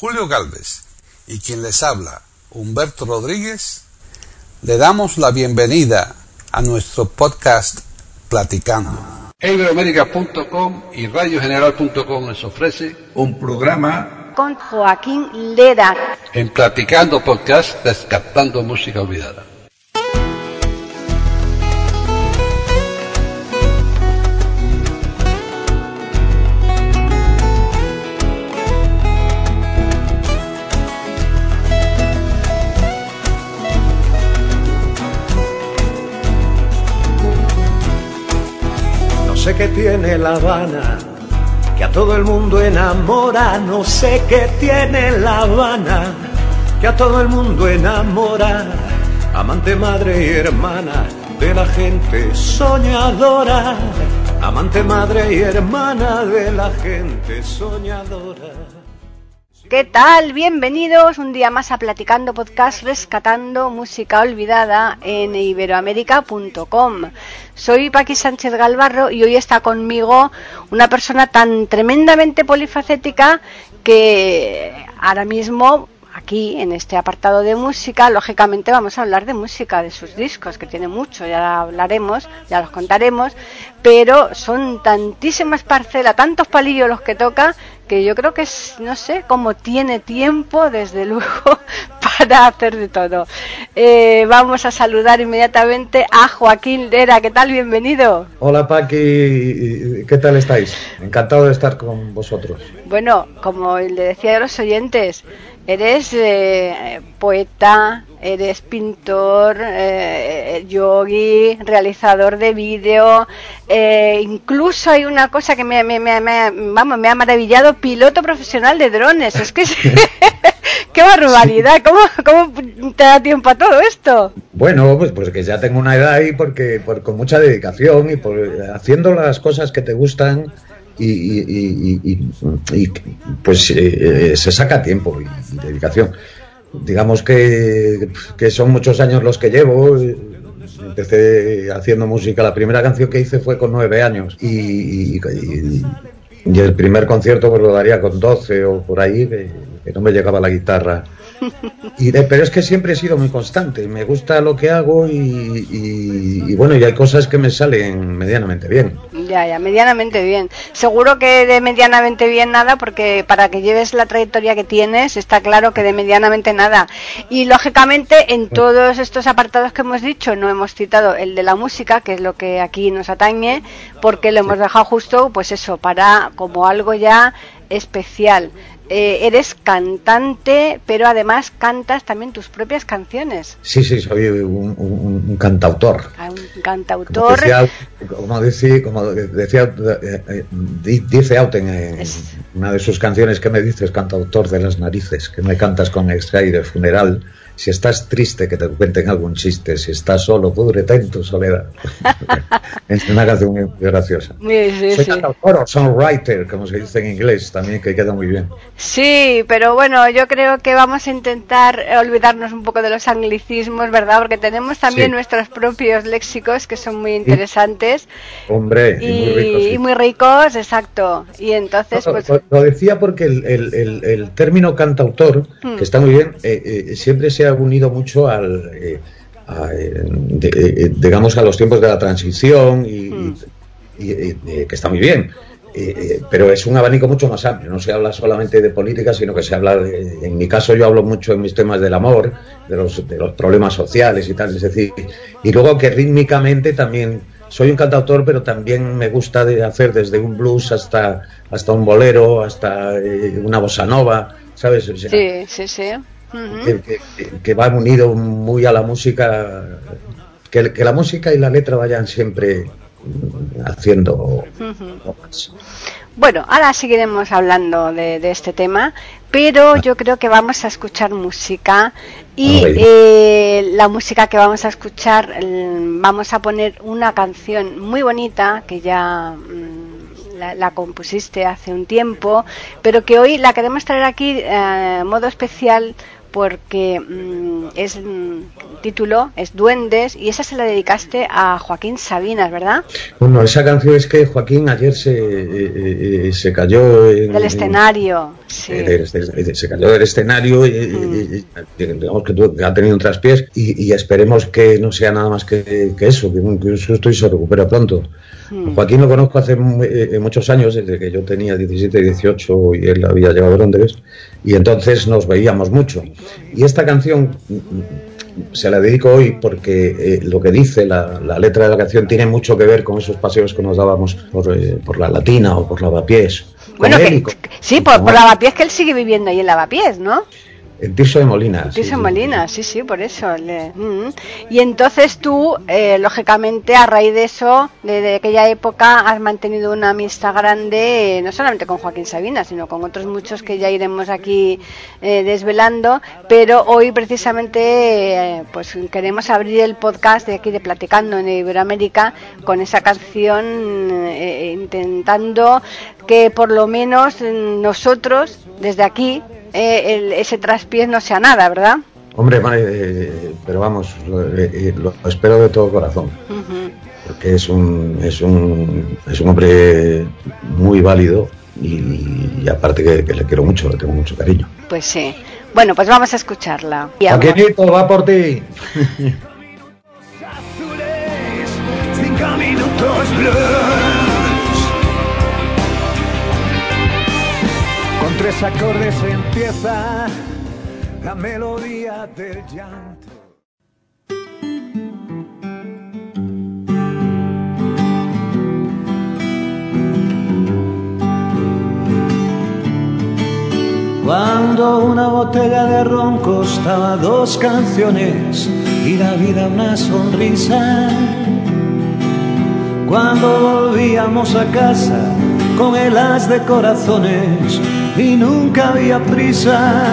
Julio Galvez y quien les habla, Humberto Rodríguez, le damos la bienvenida a nuestro podcast Platicando. Euroamérica.com y radiogeneral.com les ofrece un programa con Joaquín Lera en Platicando Podcast Descartando Música Olvidada. Sé qué tiene La Habana, que a todo el mundo enamora, no sé qué tiene La Habana, que a todo el mundo enamora, amante, madre y hermana de la gente soñadora, amante, madre y hermana de la gente soñadora. ¿Qué tal? Bienvenidos un día más a Platicando Podcast Rescatando Música Olvidada en iberoamérica.com. Soy Paqui Sánchez Galvarro y hoy está conmigo una persona tan tremendamente polifacética que ahora mismo aquí en este apartado de música, lógicamente vamos a hablar de música, de sus discos, que tiene mucho, ya hablaremos, ya los contaremos, pero son tantísimas parcelas, tantos palillos los que toca, que yo creo que es, no sé, cómo tiene tiempo, desde luego, para hacer de todo. Eh, vamos a saludar inmediatamente a Joaquín Lera. ¿Qué tal? Bienvenido. Hola Paqui, ¿qué tal estáis? Encantado de estar con vosotros. Bueno, como le decía a los oyentes, eres eh, poeta, eres pintor, eh, yogi, realizador de vídeo, eh, incluso hay una cosa que me, me, me, vamos, me ha maravillado, piloto profesional de drones. Es que qué barbaridad, ¿Cómo, ¿cómo te da tiempo a todo esto? Bueno, pues, pues que ya tengo una edad y porque por, con mucha dedicación y por haciendo las cosas que te gustan y, pues eh, se saca tiempo y, dedicación. Digamos que, son muchos años los que llevo. Empecé haciendo música, la primera canción que hice fue con nueve años y, el primer concierto pues lo daría con doce o por ahí, que no me llegaba la guitarra y pero es que siempre he sido muy constante, me gusta lo que hago y, bueno, y hay cosas que me salen medianamente bien. Ya, ya, medianamente bien. Seguro que de medianamente bien nada, porque para que lleves la trayectoria que tienes, está claro que de medianamente nada. Y lógicamente, en todos estos apartados que hemos dicho, no hemos citado el de la música, que es lo que aquí nos atañe, porque lo hemos dejado justo, pues eso, para como algo ya especial. Eh, eres cantante, pero además cantas también tus propias canciones. Sí, sí, soy un, cantautor. Ah, un cantautor. Como decía, como decía, dice Auten en una de sus canciones que me dices, cantautor de las narices, que me cantas con extra de funeral si estás triste, que te cuenten algún chiste. Si estás solo, púdrete en tu soledad. es una canción muy graciosa. Sí, Soy cantautor o songwriter, como se dice en inglés, también, que queda muy bien. Sí, pero bueno, yo creo que vamos a intentar olvidarnos un poco de los anglicismos, ¿verdad? Porque tenemos también nuestros propios léxicos que son muy interesantes. Hombre, y, muy ricos. exacto. Y entonces, pues... Lo, decía porque el, el, término cantautor, que hmm. está muy bien, eh, eh, siempre se ha unido mucho al, eh, eh, eh, digamos, a los tiempos de la transición y, hmm. que está muy bien. pero es un abanico mucho más amplio, no se habla solamente de política, sino que se habla, en mi caso yo hablo mucho en mis temas del amor, de los, de los problemas sociales y tal, es decir, y luego que rítmicamente también soy un cantautor, pero también me gusta de hacer desde un blues hasta, hasta un bolero, hasta una bossa nova, ¿sabes? sí, sí, sí que, va unido muy a la música, que, la música y la letra vayan siempre haciendo Bueno, ahora seguiremos hablando de, este tema, pero yo creo que vamos a escuchar música y eh, la música que vamos a escuchar, vamos a poner una canción muy bonita que ya mm, la, compusiste hace un tiempo, pero que hoy la queremos traer aquí eh, modo especial porque mm, es mm, título, es Duendes, y esa se la dedicaste a Joaquín Sabinas, ¿verdad? Bueno, esa canción es que Joaquín ayer se, eh, eh, se cayó en, del escenario. Sí. se cayó del escenario y, digamos que ha tenido un traspiés y, esperemos que no sea nada más que, eso, que un, susto y se recupera pronto. Joaquín lo conozco hace muchos años, desde que yo tenía 17, 18 y él había llegado a Londres, y entonces nos veíamos mucho. Y esta canción se la dedico hoy porque eh, lo que dice la, letra de la canción tiene mucho que ver con esos paseos que nos dábamos por, eh, la Latina o por Lavapiés. Bueno, sí, por, por Lavapiés que él sigue viviendo ahí en Lavapiés, ¿no? Piso de Molina. Piso de Molina, sí, sí, por eso. Mm. Y entonces tú, eh, lógicamente, a raíz de eso, de, aquella época, has mantenido una amistad grande, eh, no solamente con Joaquín Sabina, sino con otros muchos que ya iremos aquí eh, desvelando. Pero hoy, precisamente, pues queremos abrir el podcast de aquí de Platicando en Iberoamérica con esa canción, intentando que por lo menos nosotros, desde aquí, eh, ese traspiés no sea nada, ¿verdad? Hombre, eh, pero vamos, eh, lo, espero de todo corazón. Porque es un, es, un, es un hombre muy válido y, aparte que, le quiero mucho, le tengo mucho cariño. Pues sí. Bueno, pues vamos a escucharla. Paquinito, va por ti. Tres acordes empieza la melodía del llanto. Cuando una botella de ron costaba dos canciones y la vida una sonrisa. Cuando volvíamos a casa con el as de corazones y nunca había prisa.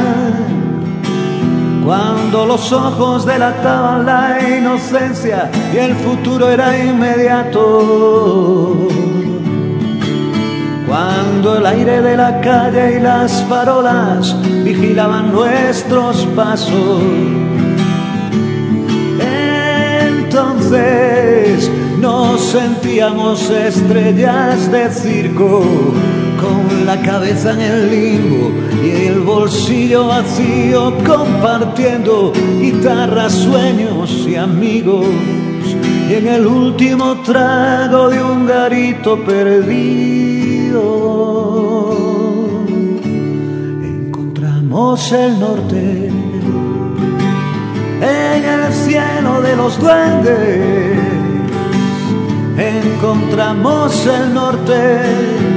Cuando los ojos delataban la inocencia y el futuro era inmediato. Cuando el aire de la calle y las farolas vigilaban nuestros pasos. Entonces nos sentíamos estrellas de circo con la cabeza en el limbo y el bolsillo vacío compartiendo guitarras, sueños y amigos. Y en el último trago de un garito perdido encontramos el norte en el cielo de los duendes. Encontramos el norte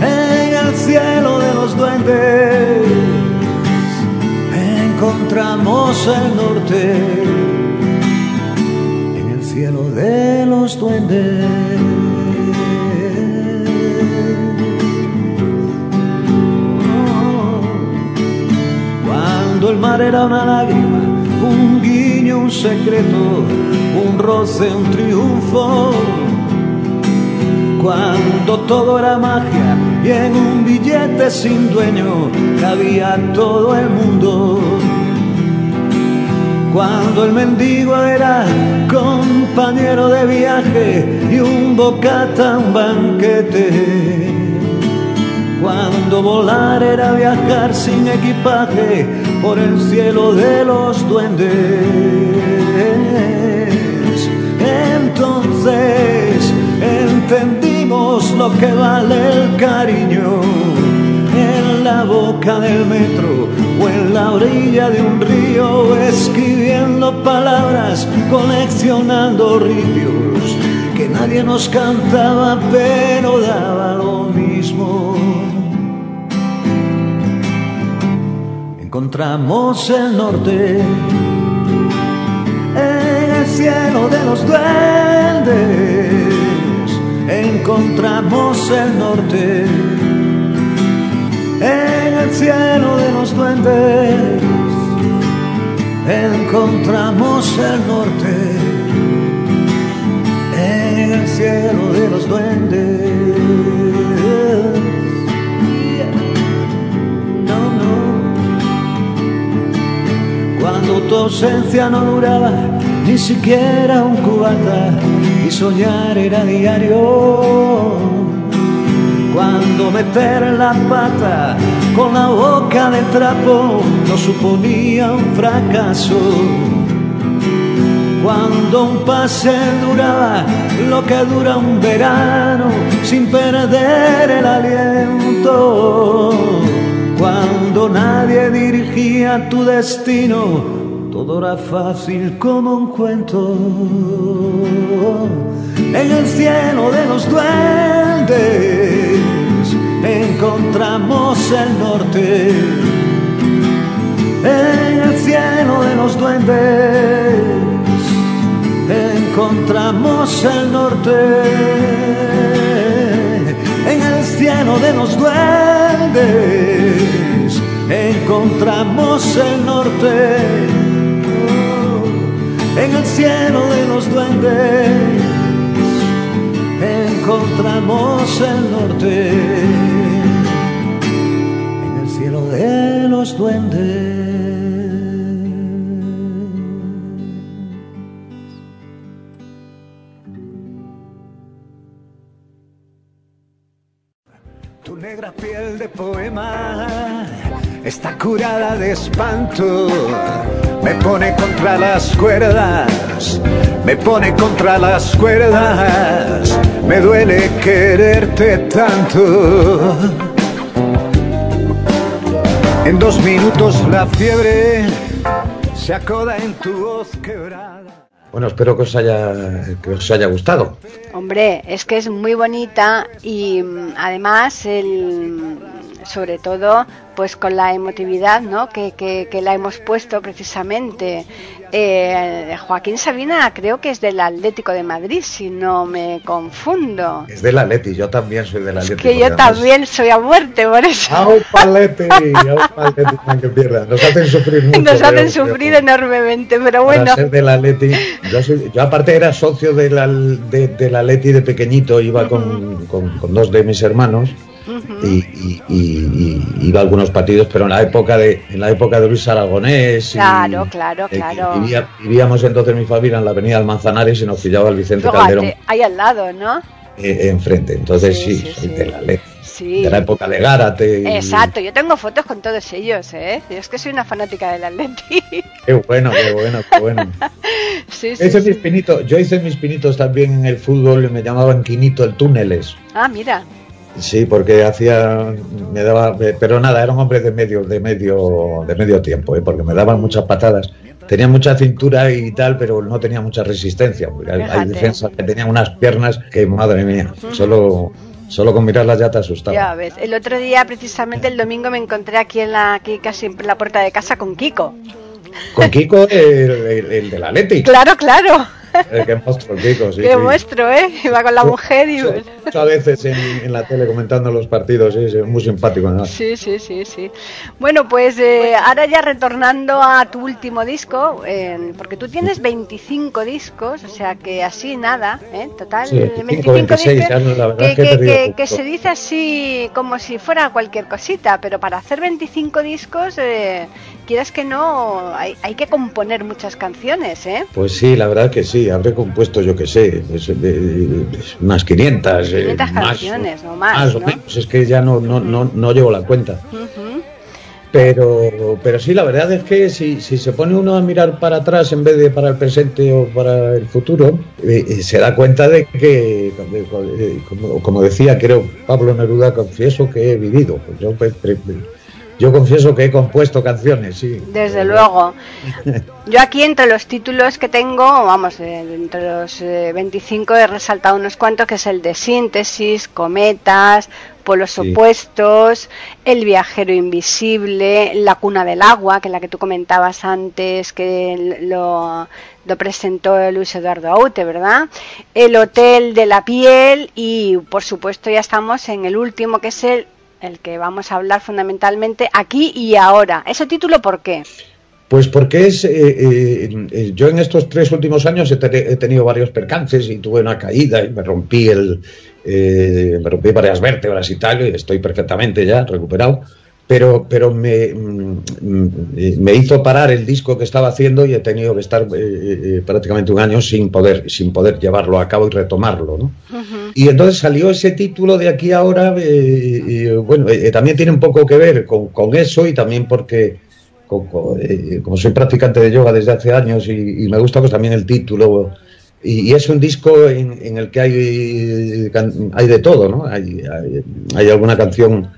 en el cielo de los duendes encontramos el norte, en el cielo de los duendes. Cuando el mar era una lágrima, un guiño, un secreto, un roce, un triunfo cuando todo era magia y en un billete sin dueño cabía todo el mundo. Cuando el mendigo era compañero de viaje y un bocata un banquete. Cuando volar era viajar sin equipaje por el cielo de los duendes. Entonces lo que vale el cariño en la boca del metro o en la orilla de un río, escribiendo palabras, coleccionando ripios que nadie nos cantaba, pero daba lo mismo. Encontramos el norte en el cielo de los duendes encontramos el norte en el cielo de los duendes. Encontramos el norte en el cielo de los duendes. No, no, tu ausencia no duraba ni siquiera un cubata y soñar era diario. Cuando meter la pata con la boca de trapo no suponía un fracaso. Cuando un pase duraba lo que dura un verano sin perder el aliento. Cuando nadie dirigía tu destino, fácil como un cuento. En el cielo de los duendes encontramos el norte. En el cielo de los duendes encontramos el norte. En el cielo de los duendes encontramos el norte. En el cielo de los duendes encontramos el norte en el cielo de los duendes. Tu negra piel de poema está curada de espanto, me pone contra las cuerdas me pone contra las cuerdas, me duele quererte tanto. En dos minutos la fiebre se acoda en tu voz quebrada. Bueno, espero que os haya, que os haya gustado. Hombre, es que es muy bonita y mm, además el, sobre todo pues con la emotividad ¿no? que, que, la hemos puesto precisamente. Eh, Joaquín Sabina creo que es del Atlético de Madrid, si no me confundo. Es del Atlético, yo también soy del Atlético. que yo también soy a muerte, por eso. ¡Au, palete! que pierda! Nos hacen sufrir mucho. Nos hacen sufrir enormemente, pero bueno. Para ser del Atleti, yo, yo, aparte era socio del, de, del Atleti de pequeñito, iba con, con, con dos de mis hermanos y, iba a algunos partidos, pero en la época de en la época de Luis Aragonés. Claro, claro, claro. vivíamos entonces mi familia en la avenida del Manzanares y nos pillaba el Vicente Calderón. Ahí al lado, ¿no? Eh, enfrente. Entonces sí, soy de la ley. De la época de Gárate. Exacto, yo tengo fotos con todos ellos, ¿eh? Yo es que soy una fanática del Atleti. Qué bueno, qué bueno, qué bueno. sí, sí, mis pinitos, yo hice mis pinitos también en el fútbol y me llamaban Quinito el Túneles. Ah, mira. Sí, porque hacía, me daba, pero nada, era un hombre de medio, de medio, de medio tiempo, ¿eh? porque me daban muchas patadas. Tenía mucha cintura y tal, pero no tenía mucha resistencia. Hay, defensas que tenían unas piernas que, madre mía, solo, solo con mirarlas ya te asustaba. Ya ves, el otro día, precisamente el domingo, me encontré aquí en la, aquí casi en la puerta de casa con Kiko. Con Kiko, el, el, de la Leti. Claro, claro. Eh, qué monstruo, Kiko, sí. Qué monstruo, ¿eh? Iba con la mujer y... Muchas veces en, la tele comentando los partidos, sí, es muy simpático. ¿no? Sí, sí, sí, sí. Bueno, pues eh, ahora ya retornando a tu último disco, eh, porque tú tienes 25 discos, o sea que así nada, ¿eh? Total, 25, 26, discos, la verdad que, que, que, se dice así como si fuera cualquier cosita, pero para hacer 25 discos... Eh, quieras que no, hay, hay, que componer muchas canciones, ¿eh? Pues sí, la verdad que sí, habré compuesto, yo que sé, pues, unas 500. 500 eh, canciones o más. Más o menos, es que ya no, no, no, no llevo la cuenta. Pero, pero sí, la verdad es que si, si, se pone uno a mirar para atrás en vez de para el presente o para el futuro, eh, eh, se da cuenta de que, como, como, decía, creo, Pablo Neruda, confieso que he vivido. Yo yo confieso que he compuesto canciones, sí. Desde luego. Yo aquí entre los títulos que tengo, vamos, eh, entre los 25 eh, he resaltado unos cuantos, que es el de Síntesis, Cometas, Polos Opuestos, El Viajero Invisible, La Cuna del Agua, que es la que tú comentabas antes, que lo, lo presentó Luis Eduardo Aute, ¿verdad? El Hotel de la Piel y, por supuesto, ya estamos en el último, que es el el que vamos a hablar fundamentalmente aquí y ahora. ¿Ese título por qué? Pues porque es, eh, eh, eh, yo en estos tres últimos años he, tenido varios percances y tuve una caída y me rompí el, me rompí varias vértebras y tal, y estoy perfectamente ya recuperado. Pero, pero me, mm, me hizo parar el disco que estaba haciendo y he tenido que estar eh, eh, prácticamente un año sin poder, sin poder llevarlo a cabo y retomarlo. ¿no? Y entonces salió ese título de aquí ahora, eh, y, bueno, también tiene un poco que ver con, con eso y también porque como soy practicante de yoga desde hace años y, me gusta pues también el título. Y, es un disco en, el que hay, hay de todo, ¿no? Hay, hay, hay alguna canción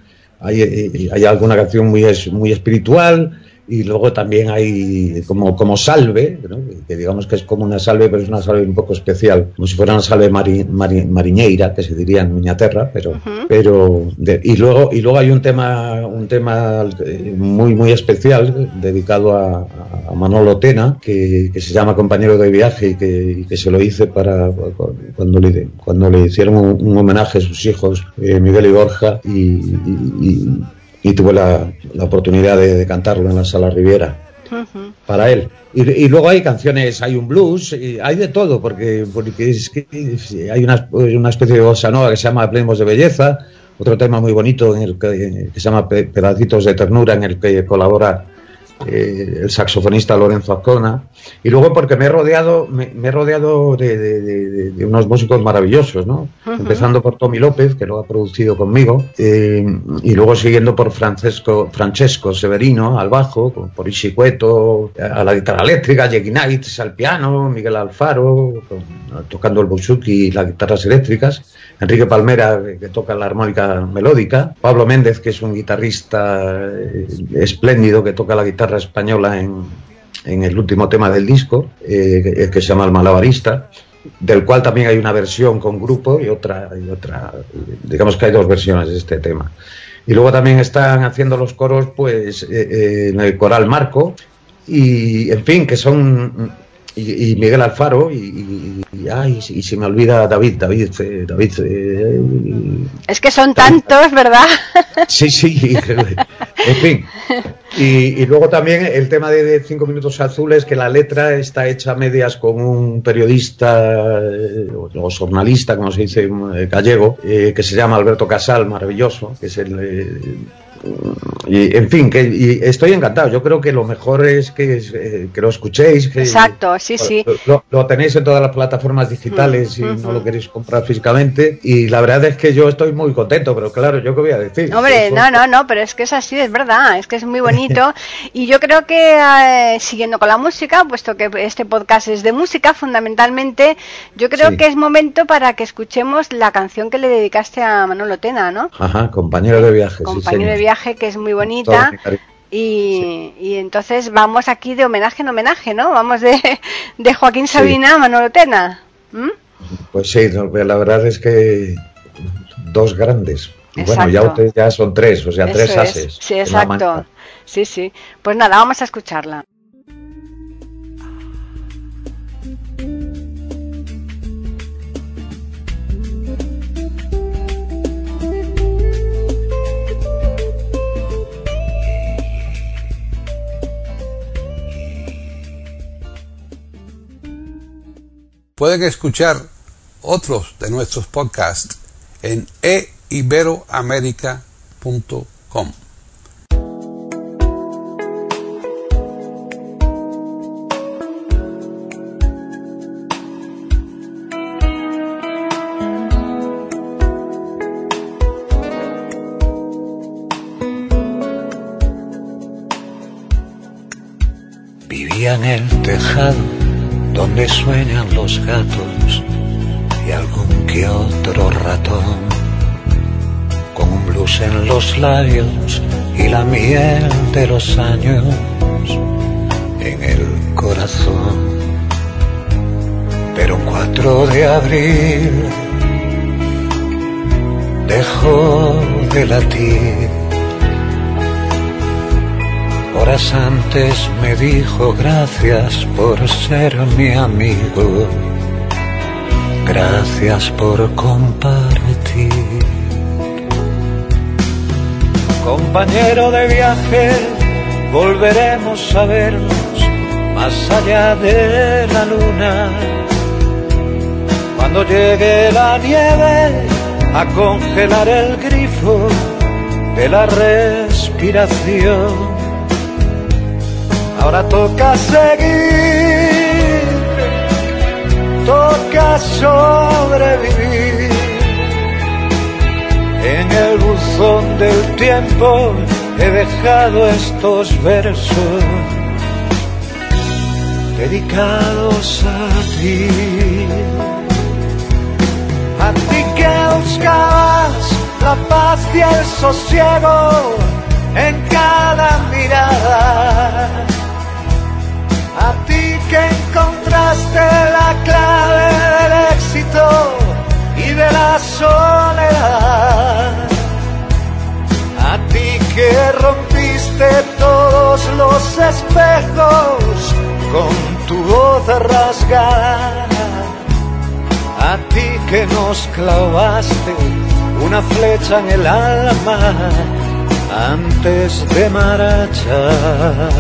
hay, hay alguna canción muy, muy espiritual y luego también hay como, como salve, que digamos que es como una salve, pero es una salve un poco especial, como si fuera una salve mariñeira, que se diría en Miñaterra, pero, pero y luego y luego hay un tema un tema eh, muy muy especial dedicado a, Manolo Tena, que, se llama compañero de viaje y que, se lo hice para cuando le cuando le hicieron un, homenaje a sus hijos eh, Miguel y Borja y y tuve la, oportunidad de, cantarlo en la sala Riviera para él. Y, luego hay canciones, hay un blues, hay de todo, porque, porque es que hay una, una especie de bossa nova que se llama Hablemos de Belleza, otro tema muy bonito en el que, que se llama Pedacitos de Ternura, en el que colabora eh, el saxofonista Lorenzo Azcona, y luego porque me he rodeado, me, he rodeado de, unos músicos maravillosos, ¿no? Empezando por Tommy López, que lo ha producido conmigo, eh, y luego siguiendo por Francesco, Francesco Severino al bajo, por Ishi Cueto, a la guitarra eléctrica, Jackie Knights al piano, Miguel Alfaro, tocando el buzuki y las guitarras eléctricas, Enrique Palmera, que toca la armónica melódica, Pablo Méndez, que es un guitarrista eh, espléndido, que toca la guitarra española en, en el último tema del disco, eh, que se llama El Malabarista, del cual también hay una versión con grupo y otra, y otra, digamos que hay dos versiones de este tema. Y luego también están haciendo los coros, pues, eh, en el coral Marco, y en fin, que son y, Miguel Alfaro y, y, se me olvida David, David, eh, David. Eh, es que son tantos, ¿verdad? Sí, sí, en fin. Y, luego también el tema de, Cinco Minutos Azules, que la letra está hecha a medias con un periodista eh, o, jornalista, como se dice gallego, que se llama Alberto Casal, maravilloso, que es el y, en fin, que estoy encantado. Yo creo que lo mejor es que, eh, que lo escuchéis. Que, Exacto, sí, sí. Lo, tenéis en todas las plataformas digitales y no lo queréis comprar físicamente. Y la verdad es que yo estoy muy contento, pero claro, ¿yo qué voy a decir? Hombre, no, no, no, pero es que es así, es verdad, es que es muy bonito. y yo creo que, eh, siguiendo con la música, puesto que este podcast es de música fundamentalmente, yo creo que es momento para que escuchemos la canción que le dedicaste a Manolo Tena, ¿no? Ajá, compañero de viaje. Compañero de viaje que es muy bonita. Y, entonces vamos aquí de homenaje en homenaje, ¿no? Vamos de, de Joaquín Sabina a Manolo Tena. Pues sí, la verdad es que dos grandes. Bueno, ya ustedes ya son tres, o sea, tres ases. Sí, exacto. Sí, sí. Pues nada, vamos a escucharla. Pueden escuchar otros de nuestros podcasts en eiberoamerica.com. Vivía el tejado donde sueñan los gatos y algún que otro ratón, con un blues en los labios y la miel de los años en el corazón. Pero un 4 de abril dejó de latir Horas antes me dijo gracias por ser mi amigo, gracias por compartir. Compañero de viaje, volveremos a vernos más allá de la luna. Cuando llegue la nieve a congelar el grifo de la respiración. Ahora toca seguir, toca sobrevivir. En el buzón del tiempo he dejado estos versos dedicados a ti. A ti que buscabas la paz y el sosiego en cada mirada. Que encontraste la clave del éxito y de la soledad. A ti que rompiste todos los espejos con tu voz rasgada. A ti que nos clavaste una flecha en el alma antes de marchar.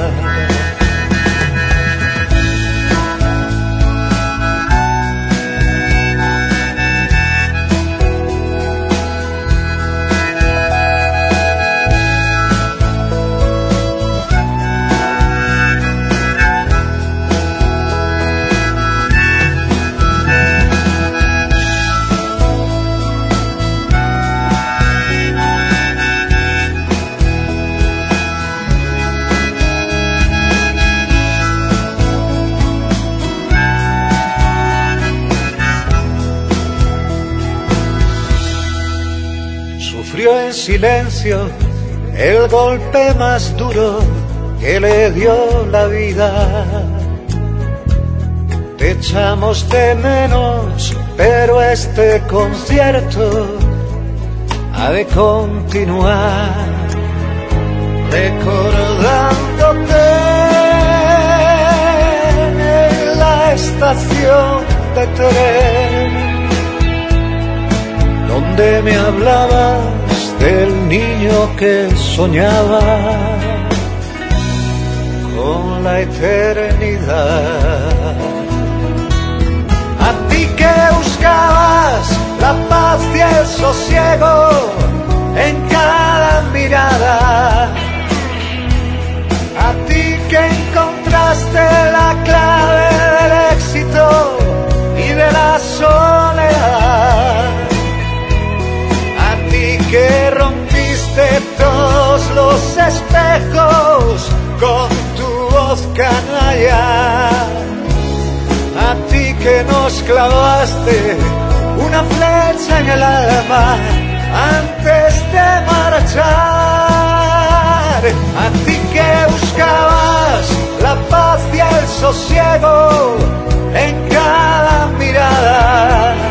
Silencio el golpe más duro que le dio la vida. Te echamos de menos, pero este concierto ha de continuar recordándote en la estación de tren donde me hablabas del niño que soñaba con la eternidad. A ti que buscabas la paz y el sosiego en cada mirada. A ti que encontraste la clave del éxito y de la soledad que rompiste todos los espejos con tu voz canalla. A ti que nos clavaste una flecha en el alma antes de marchar. A ti que buscabas la paz y el sosiego en cada mirada.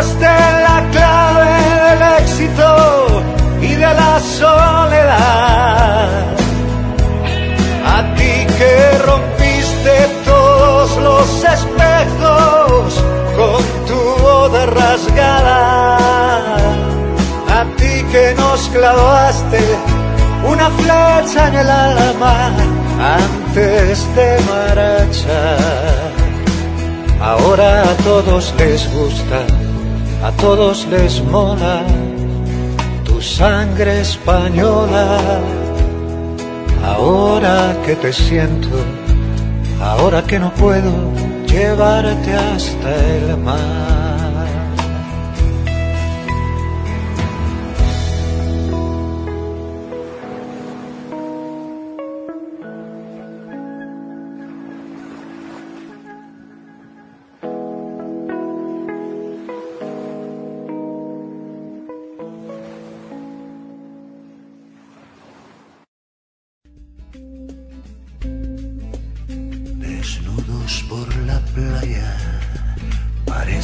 La clave del éxito y de la soledad. A ti que rompiste todos los espejos con tu voz rasgada. A ti que nos clavaste una flecha en el alma antes de marchar. Ahora a todos les gusta a todos les mola tu sangre española. Ahora que te siento, ahora que no puedo llevarte hasta el mar.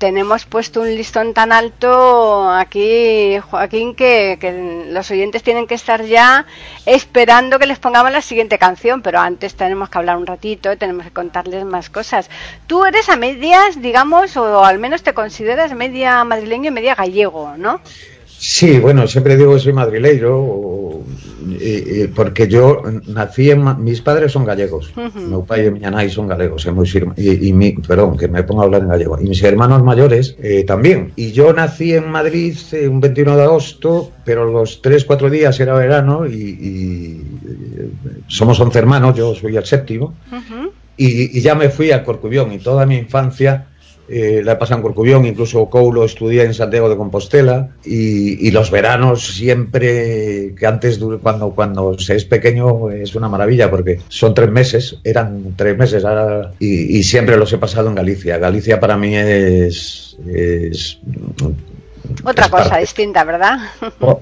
tenemos puesto un listón tan alto aquí, Joaquín, que, que, los oyentes tienen que estar ya esperando que les pongamos la siguiente canción, pero antes tenemos que hablar un ratito, tenemos que contarles más cosas. Tú eres a medias, digamos, o al menos te consideras media madrileño y media gallego, ¿no? Sí, bueno, siempre digo que soy madrileño porque yo nací en... Mis padres son gallegos, mi padre y mi nanay son gallegos, muy y, y mi, perdón, que me pongo a hablar en gallego, y mis hermanos mayores eh, también. Y yo nací en Madrid eh, un 21 de agosto, pero los 3, 4 días era verano y, somos 11 hermanos, yo soy el séptimo, y, y ya me fui a Corcubión y toda mi infancia eh, la he pasado en Corcubión, incluso Coulo estudié en Santiago de Compostela y, los veranos siempre, que antes cuando, cuando se es pequeño es una maravilla porque son tres meses, eran tres meses y, siempre los he pasado en Galicia. Galicia para mí es otra cosa distinta, ¿verdad?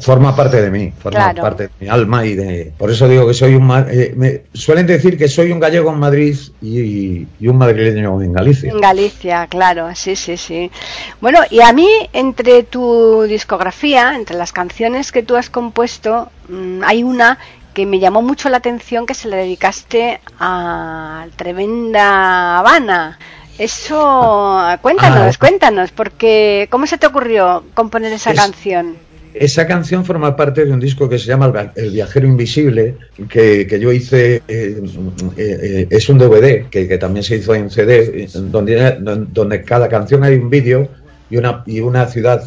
Forma parte de mí, forma parte de mi alma y de... Por eso digo que soy un... Eh, me suelen decir que soy un gallego en Madrid y, un madrileño en Galicia. En Galicia, claro, sí, sí, sí. Bueno, y a mí, entre tu discografía, entre las canciones que tú has compuesto, mm, hay una que me llamó mucho la atención que se le dedicaste a Tremenda Habana eso, cuéntanos, ah, cuéntanos, porque ¿cómo se te ocurrió componer esa canción? Esa canción forma parte de un disco que se llama El viajero invisible, que, yo hice, eh, eh, es un DVD que, también se hizo en CD, donde, donde cada canción hay un vídeo y una, y una ciudad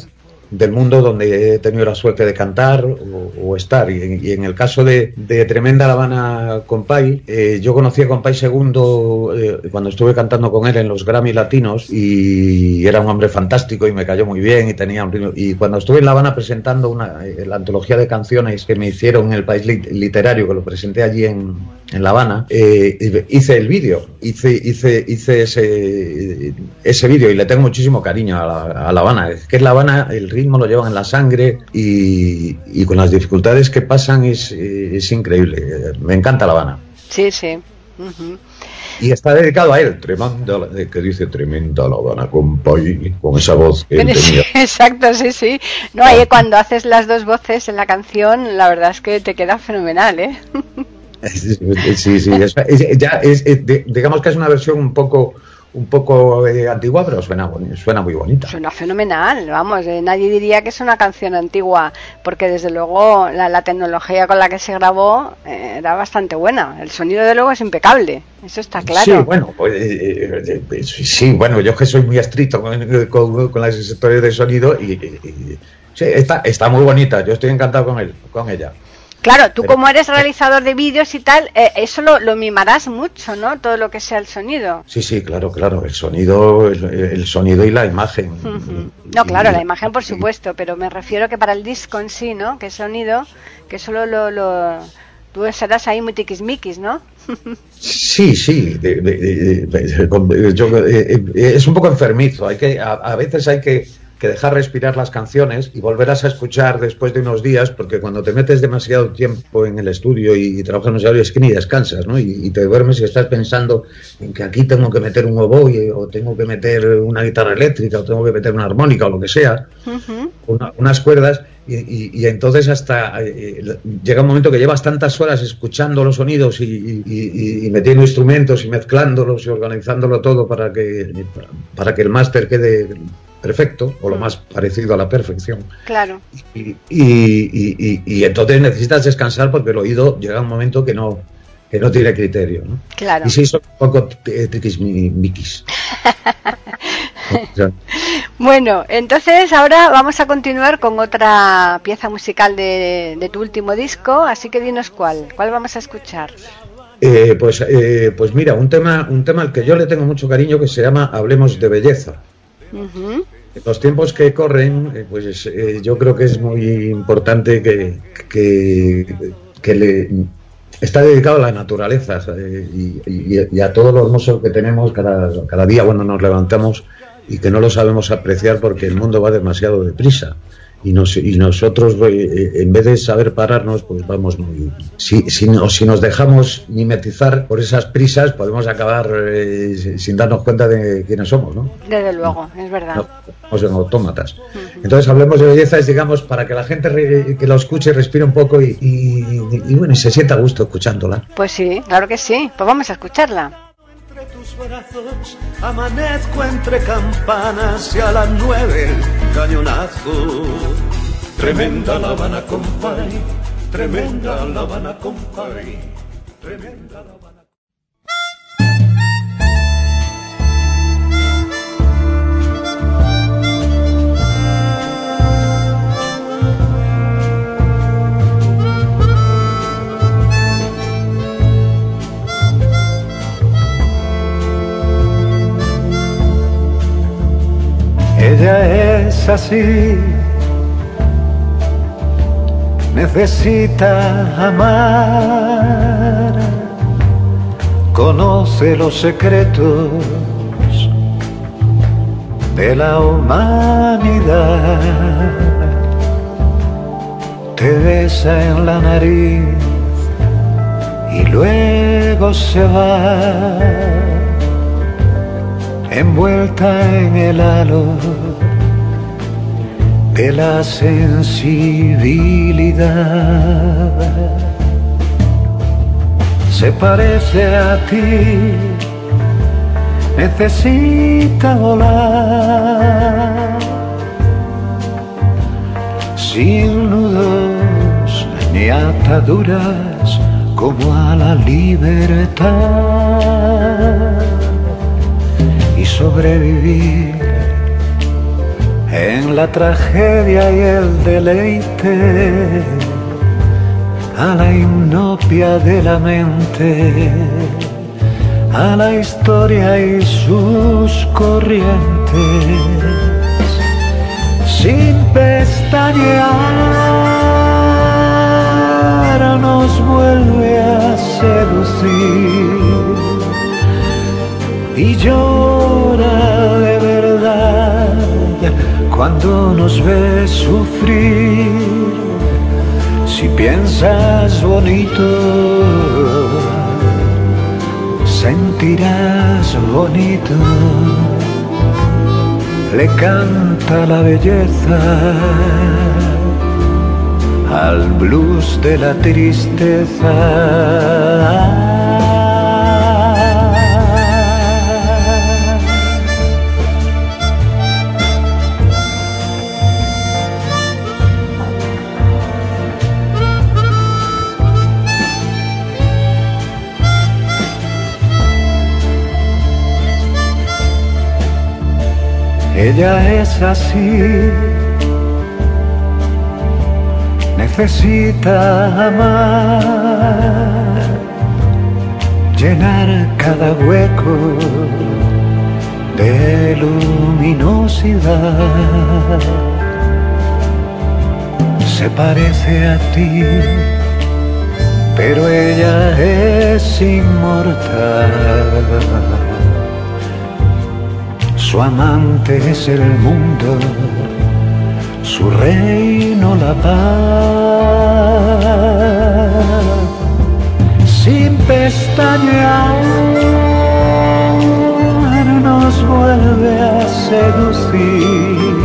del mundo donde he tenido la suerte de cantar o, estar. Y, en el caso de, Tremenda La Habana Compay, eh, yo conocí a Compay segundo eh, cuando estuve cantando con él en los Grammy Latinos y era un hombre fantástico y me cayó muy bien y tenía un Y cuando estuve en La Habana presentando una, eh, la antología de canciones que me hicieron en el país literario, que lo presenté allí en, en La Habana, hice el vídeo, hice, hice, hice ese, ese vídeo y le tengo muchísimo cariño a La, Habana. Es que es La Habana el lo llevan en la sangre y, con las dificultades que pasan es, increíble. Me encanta La Habana. Sí, sí. Y está dedicado a él, tremenda, que dice tremenda La Habana, con esa voz que Exacto, sí, sí. No, ahí cuando haces las dos voces en la canción, la verdad es que te queda fenomenal, ¿eh? Sí, sí, ya digamos que es una versión un poco un poco eh, antigua, pero suena, suena muy bonita. Suena fenomenal, vamos, eh, nadie diría que es una canción antigua, porque desde luego la, tecnología con la que se grabó eh, era bastante buena. El sonido de luego es impecable, eso está claro. Sí, bueno, pues, sí, bueno, yo que soy muy estricto con, las historias de sonido y, sí, está, está muy bonita, yo estoy encantado con él, con ella. Claro, tú como eres realizador de vídeos y tal, eh, eso lo, mimarás mucho, ¿no? Todo lo que sea el sonido. Sí, sí, claro, claro, el sonido, el, sonido y la imagen. No, claro, la imagen por supuesto, pero me refiero que para el disco en sí, ¿no? Que sonido, que solo lo, lo tú serás ahí muy tiquismiquis, ¿no? Sí, sí, es un poco enfermizo, hay que, a veces hay que que dejar respirar las canciones y volverás a escuchar después de unos días, porque cuando te metes demasiado tiempo en el estudio y, trabajas demasiado es que ni descansas, ¿no? Y, te duermes y estás pensando en que aquí tengo que meter un oboe o tengo que meter una guitarra eléctrica o tengo que meter una armónica o lo que sea, unas cuerdas, y, entonces hasta eh, llega un momento que llevas tantas horas escuchando los sonidos y, metiendo instrumentos y mezclándolos y organizándolo todo para que, para que el máster quede perfecto o lo mm. más parecido a la perfección. Claro. Y, y, entonces necesitas descansar porque el oído llega a un momento que no que no tiene criterio. ¿no? Claro. Y si son un poco tiquismiquis. bueno, entonces ahora vamos a continuar con otra pieza musical de, de, tu último disco, así que dinos cuál, cuál vamos a escuchar. Eh, pues, eh, pues mira, un tema, un tema al que yo le tengo mucho cariño que se llama Hablemos de Belleza. En los tiempos que corren, eh, pues eh, yo creo que es muy importante que, que, le está dedicado a la naturaleza y, a todo lo hermoso que tenemos cada, cada día. Cuando nos levantamos y que no lo sabemos apreciar porque el mundo va demasiado deprisa y, nos, y nosotros eh, en vez de saber pararnos pues vamos muy si, si, si nos dejamos mimetizar por esas prisas podemos acabar eh, sin darnos cuenta de quiénes somos ¿no? desde luego es verdad. Somos en autómatas entonces hablemos de bellezas digamos para que la gente que lo escuche respire un poco y, y, bueno y se sienta a gusto escuchándola. Pues sí claro que sí. Pues vamos a escucharla amanezco entre campanas y a las nueve el cañonazo. Tremenda La Habana, compay, tremenda La Habana, compay, tremenda La. Ella es así, necesita amar, conoce los secretos de la humanidad, te besa en la nariz y luego se va. Envuelta en el halo de la sensibilidad. Se parece a ti, necesita volar sin nudos ni ataduras como a la libertad sobrevivir en la tragedia y el deleite, a la inopia de la mente, a la historia y sus corrientes, sin pestañear nos vuelve a seducir. Y llora cuando nos ve sufrir. Si piensas bonito, sentirás bonito. Le canta la belleza al blues de la tristeza Ella es así, necesita amar, llenar cada hueco de luminosidad. Se parece a ti, pero ella es inmortal su amante es el mundo, su reino la paz. Sin pestañear nos vuelve a seducir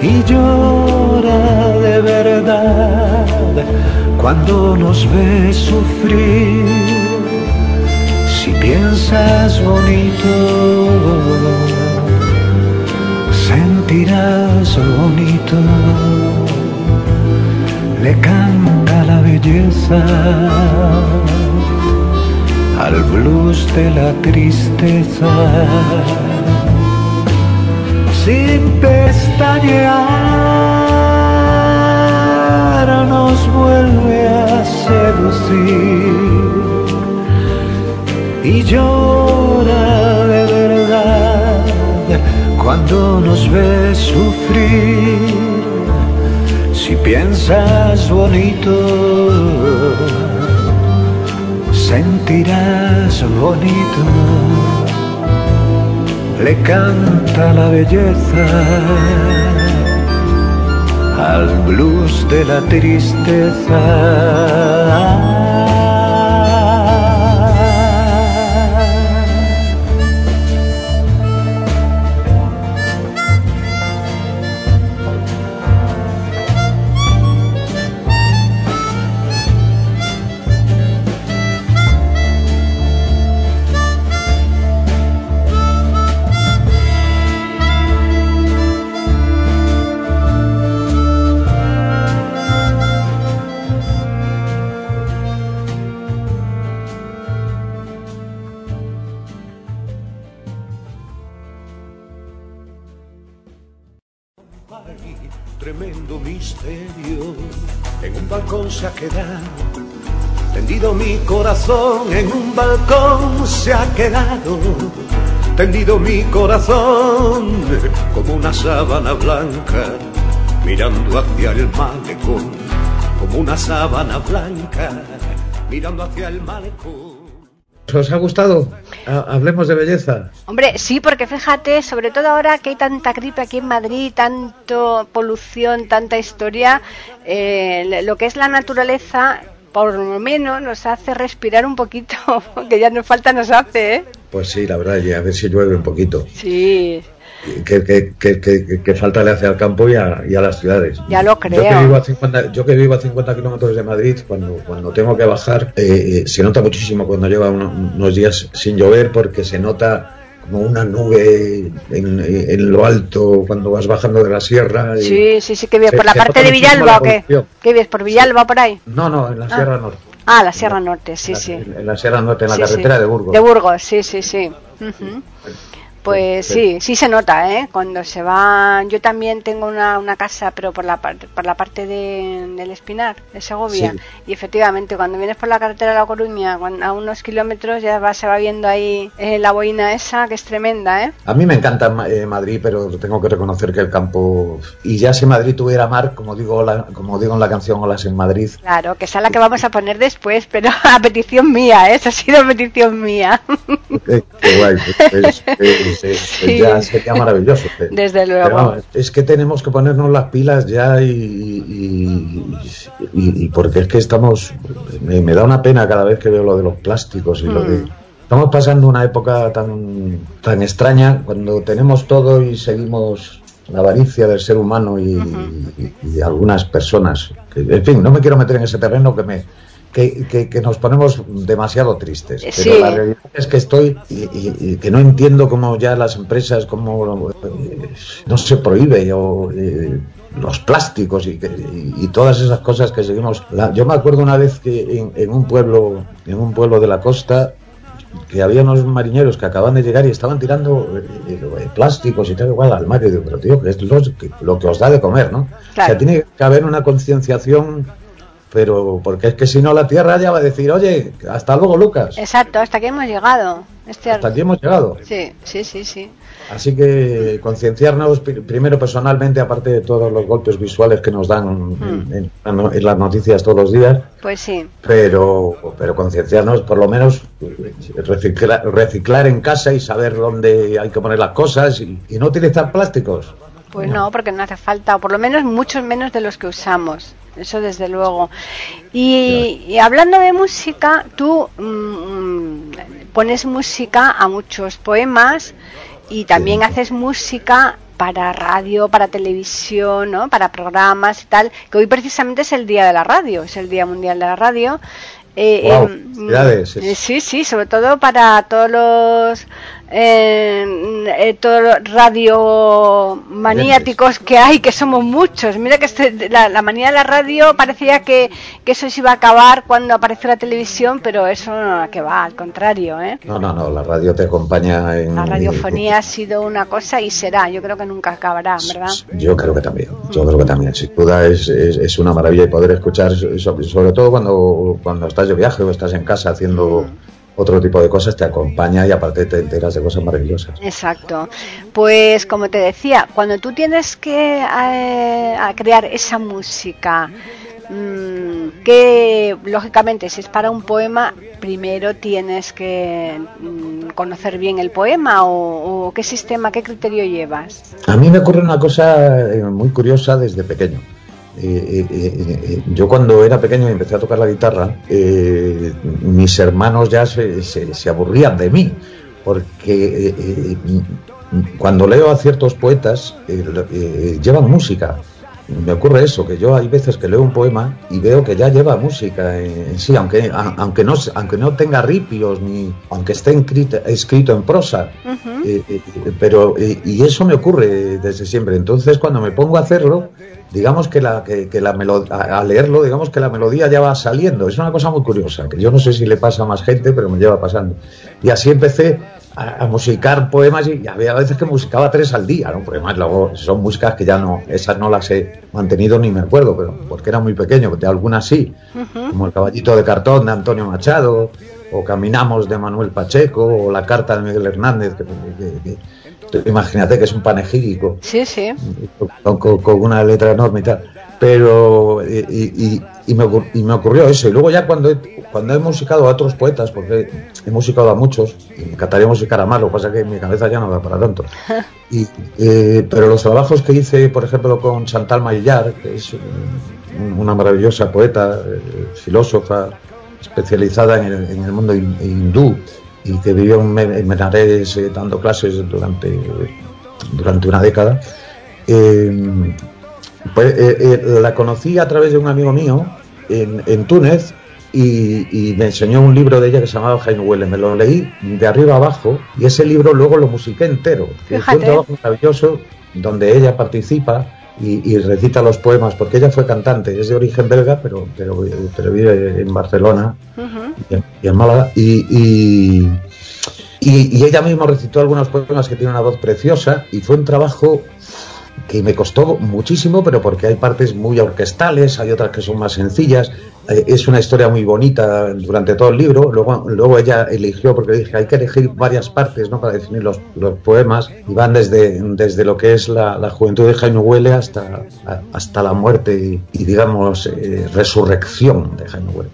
y llora de verdad cuando nos ve sufrir si piensas bonito, sentirás bonito. Le canta la belleza al blues de la tristeza. Sin pestañear nos vuelve a seducir y llora de verdad cuando nos ve sufrir. Si piensas bonito, sentirás bonito. Le canta la belleza al blues de la tristeza. Tendido mi corazón, en un balcón se ha quedado, tendido mi corazón, como una sábana blanca, mirando hacia el malecón, como una sábana blanca, mirando hacia el malecón. ¿Os ha gustado? Hablemos de belleza. Hombre, sí, porque fíjate, sobre todo ahora que hay tanta gripe aquí en Madrid, tanto polución, tanta historia, eh, lo que es la naturaleza, por lo menos nos hace respirar un poquito, que ya nos falta nos hace, ¿eh? Pues sí, la verdad, y a ver si llueve un poquito. Sí. ¿Qué falta le hace al campo y a, las ciudades. Ya lo creo. Yo que vivo a 50, yo que vivo a 50 kilómetros de Madrid, cuando, cuando tengo que bajar, eh, se nota muchísimo cuando lleva unos días sin llover porque se nota como una nube en, lo alto cuando vas bajando de la sierra. sí, sí, sí, que bien. ¿Por la parte de Villalba o qué? ¿Qué ves? ¿Por Villalba por ahí? No, no, en la ah. Sierra Norte. Ah, la Sierra Norte, sí, sí. En la Sierra Norte, en la carretera de Burgos. De Burgos, sí, sí, sí. Pues sí, sí se nota, ¿eh? Cuando se va... Yo también tengo una, una casa, pero por la, por la parte de, del Espinar, de Segovia. Y efectivamente, cuando vienes por la carretera de La Coruña, a unos kilómetros, ya va, se va viendo ahí eh, la boina esa, que es tremenda, ¿eh? A mí me encanta eh, Madrid, pero tengo que reconocer que el campo... Y ya si Madrid tuviera mar, como digo, como digo en la canción Olas en Madrid... Claro, que esa es la que vamos a poner después, pero a petición mía, ¿eh? Esa ha sido petición mía. qué guay, pues, pues, sí. ya sería maravilloso. Desde luego. es que tenemos que ponernos las pilas ya y, y, porque es que estamos, me, da una pena cada vez que veo lo de los plásticos y lo de... Mm. Estamos pasando una época tan, tan extraña cuando tenemos todo y seguimos la avaricia del ser humano y, y, algunas personas. Que, en fin, no me quiero meter en ese terreno que me, que, nos ponemos demasiado tristes. Pero la realidad es que estoy y, que no entiendo cómo ya las empresas, cómo eh, no se prohíbe o, eh, los plásticos y, todas esas cosas que seguimos. yo me acuerdo una vez que en, un pueblo, en un pueblo de la costa, que había unos marineros que acaban de llegar y estaban tirando eh, plásticos y tal igual al mar. Y digo, pero tío, que es lo, que os da de comer, ¿no? O sea, tiene que haber una concienciación pero porque es que si no la Tierra ya va a decir, oye, hasta luego Lucas. Exacto, hasta aquí hemos llegado. Este hasta aquí hemos llegado. Sí, sí, sí, sí. Así que concienciarnos primero personalmente, aparte de todos los golpes visuales que nos dan hmm. en, las noticias todos los días. Pues sí. Pero, pero concienciarnos, por lo menos reciclar, reciclar en casa y saber dónde hay que poner las cosas y, y no utilizar plásticos. Pues no, porque no hace falta, o por lo menos muchos menos de los que usamos. Eso desde luego. Y, hablando de música, tú mm, pones música a muchos poemas y también haces música para radio, para televisión, ¿no? para programas y tal, que hoy precisamente es el Día de la Radio, es el Día Mundial de la Radio. Eh, em, eh, sí, sí, sobre todo para todos los eh, todos los radiomaniáticos que hay, que somos muchos. Mira que este, la, manía de la radio parecía que, eso se iba a acabar cuando apareció la televisión, pero eso no, que va, al contrario. ¿eh? No, no, no, la radio te acompaña en... La radiofonía ha sido una cosa y será, yo creo que nunca acabará, ¿verdad? Yo creo que también, yo creo que también, sin duda es, es, una maravilla poder escuchar, sobre todo cuando, cuando estás de viaje o estás en casa haciendo... Mm otro tipo de cosas te acompaña y aparte te enteras de cosas maravillosas. Exacto. Pues como te decía, cuando tú tienes que eh, crear esa música, mm, que lógicamente si es para un poema, primero tienes que mm, conocer bien el poema o, qué sistema, qué criterio llevas. A mí me ocurre una cosa eh, muy curiosa desde pequeño. Yo cuando era pequeño y empecé a tocar la guitarra, mis hermanos ya se, se, aburrían de mí, porque cuando leo a ciertos poetas llevan música. Me ocurre eso, que yo hay veces que leo un poema y veo que ya lleva música en, sí, aunque, aunque, no, aunque no tenga ripios, ni aunque esté escrito, en prosa, eh, eh, pero y eso me ocurre desde siempre. Entonces cuando me pongo a hacerlo, digamos que la, que, la a leerlo, digamos que la melodía ya va saliendo. Es una cosa muy curiosa, que yo no sé si le pasa a más gente, pero me lleva pasando. Y así empecé a, musicar poemas y, había veces que musicaba tres al día, ¿no? Porque además luego son músicas que ya no, esas no las he mantenido ni me acuerdo, pero porque era muy pequeño, de algunas sí, como El caballito de cartón de Antonio Machado, o Caminamos de Manuel Pacheco, o La carta de Miguel Hernández, imagínate que es un panegírico. Sí, sí. Con, una letra enorme y tal. Pero, y, me, ocurrió eso. Y luego ya cuando he, cuando he musicado a otros poetas, porque he musicado a muchos, y me encantaría musicar a más, lo que pasa es que mi cabeza ya no da para tanto. Y, eh, pero los trabajos que hice, por ejemplo, con Chantal Maillar, que es una maravillosa poeta, eh, filósofa, especializada en el, en el mundo hindú, y que vivió en Menares eh, dando clases durante, durante una década. Eh, pues, eh, la conocí a través de un amigo mío en, en Túnez y, me enseñó un libro de ella que se llamaba Jaime Huele. Me lo leí de arriba abajo y ese libro luego lo musiqué entero. Es un trabajo maravilloso donde ella participa y, recita los poemas, porque ella fue cantante, es de origen belga, pero, pero, pero vive en Barcelona y, en, Málaga. Y, y, ella misma recitó algunos poemas que tiene una voz preciosa y fue un trabajo que me costó muchísimo, pero porque hay partes muy orquestales, hay otras que son más sencillas. Eh, es una historia muy bonita durante todo el libro. Luego, luego ella eligió, porque dije, hay que elegir varias partes ¿no? para definir los, poemas, y van desde, desde lo que es la, juventud de Jaime Huele hasta, hasta la muerte y, digamos, eh, resurrección de Jaime Huele.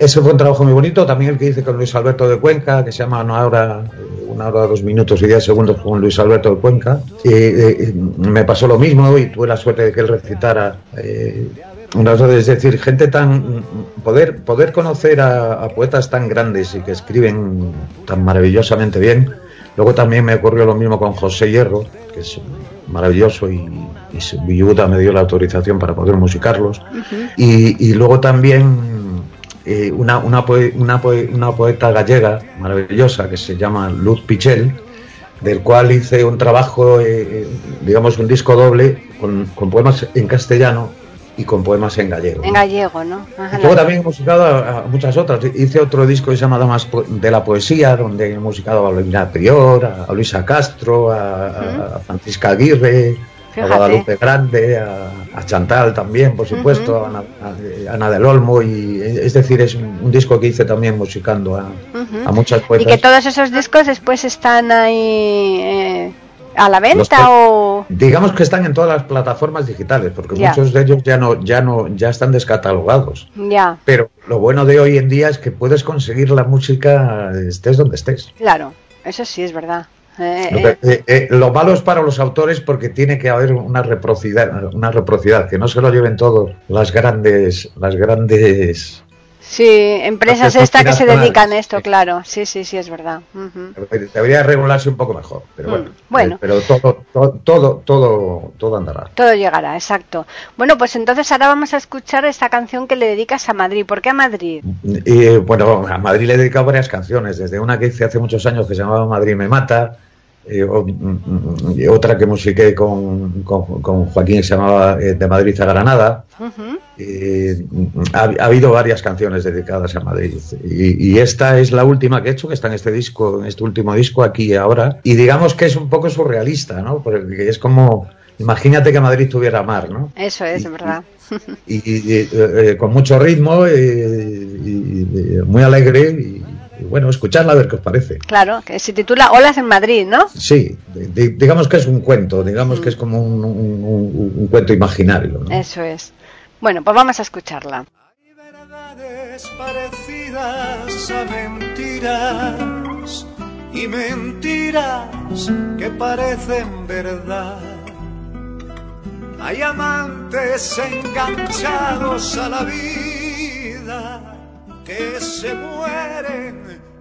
Ese fue un trabajo muy bonito, también el que hice con Luis Alberto de Cuenca, que se llama Una hora, una hora, dos minutos y diez segundos con Luis Alberto de Cuenca. Eh, me pasó lo mismo y tuve la suerte de que él recitara. Eh, es decir, gente tan. poder, poder conocer a, poetas tan grandes y que escriben tan maravillosamente bien. Luego también me ocurrió lo mismo con José Hierro, que es maravilloso y, y Villuta me dio la autorización para poder musicarlos. y, y luego también eh, una, una, una, poeta gallega maravillosa que se llama Luz Pichel, del cual hice un trabajo, eh, eh, digamos, un disco doble con, poemas en castellano y con poemas en gallego. En gallego, ¿no? luego también he musicado a, muchas otras. Hice otro disco que se llama Damas de la Poesía, donde he musicado a Olivia Prior, a, Luisa Castro, a, a Francisca Aguirre, a Guadalupe Grande, a, Chantal también, por supuesto, a, Ana, del Olmo, y es decir, es un, disco que hice también musicando a, muchas poetas. ¿Y que todos esos discos después están ahí eh, a la venta o...? Digamos que están en todas las plataformas digitales, porque muchos de ellos ya no, ya no, ya están descatalogados. Ya. Pero lo bueno de hoy en día es que puedes conseguir la música estés donde estés. Claro, eso sí es verdad. Eh, eh, eh, lo malo es para los autores porque tiene que haber una reciprocidad, una reciprocidad, que no se lo lleven todos las grandes, las grandes Sí, empresas estas que se dedican a esto, claro. Sí, sí, sí, es verdad. Debería regularse un poco mejor, pero mm, bueno. bueno. Pero todo, todo, todo, todo, andará. Todo llegará, exacto. Bueno, pues entonces ahora vamos a escuchar esta canción que le dedicas a Madrid. ¿Por qué a Madrid? Y, bueno, a Madrid le he dedicado varias canciones, desde una que hice hace muchos años que se llamaba Madrid me mata, eh, mm, otra que musiqué con, con, Joaquín que se llamaba eh, De Madrid a Granada. Eh, ha, habido varias canciones dedicadas a Madrid y, esta es la última que he hecho, que está en este disco, en este último disco aquí y ahora. Y digamos que es un poco surrealista, ¿no? Porque es como, imagínate que Madrid tuviera mar, ¿no? Eso es, verdad. Y, con mucho ritmo, y, muy alegre y bueno, escuchadla a ver qué os parece. Claro, que se titula Olas en Madrid, ¿no? Sí, digamos que es un cuento, digamos que es como un, cuento imaginario. Eso es. Bueno, pues vamos a escucharla. Hay verdades parecidas a mentiras y mentiras que parecen verdad. hay amantes enganchados a la vida que se mueren.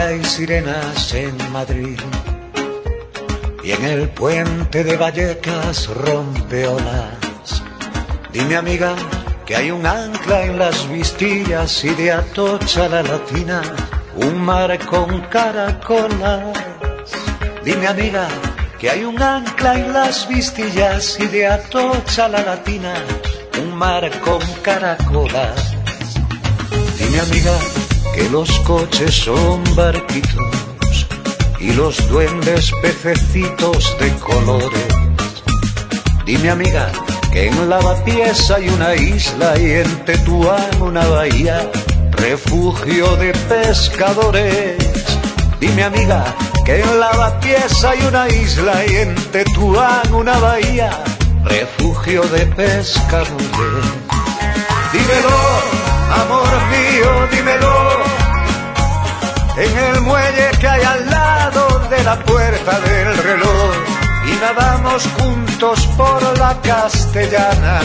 hay sirenas en Madrid y en el puente de Vallecas rompe olas. Dime amiga que hay un ancla en las vistillas y de Atocha la Latina un mar con caracolas. Dime amiga que hay un ancla en las vistillas y de Atocha la Latina un mar con caracolas. Dime amiga que los coches son barquitos y los duendes pececitos de colores. Dime amiga que en Lavapiés hay una isla y en Tetuán una bahía, refugio de pescadores. Dime amiga que en Lavapiés hay una isla y en Tetuán una bahía, refugio de pescadores. Dímelo, amor mío, dímelo en el muelle que hay al lado de la puerta del reloj y nadamos juntos por la castellana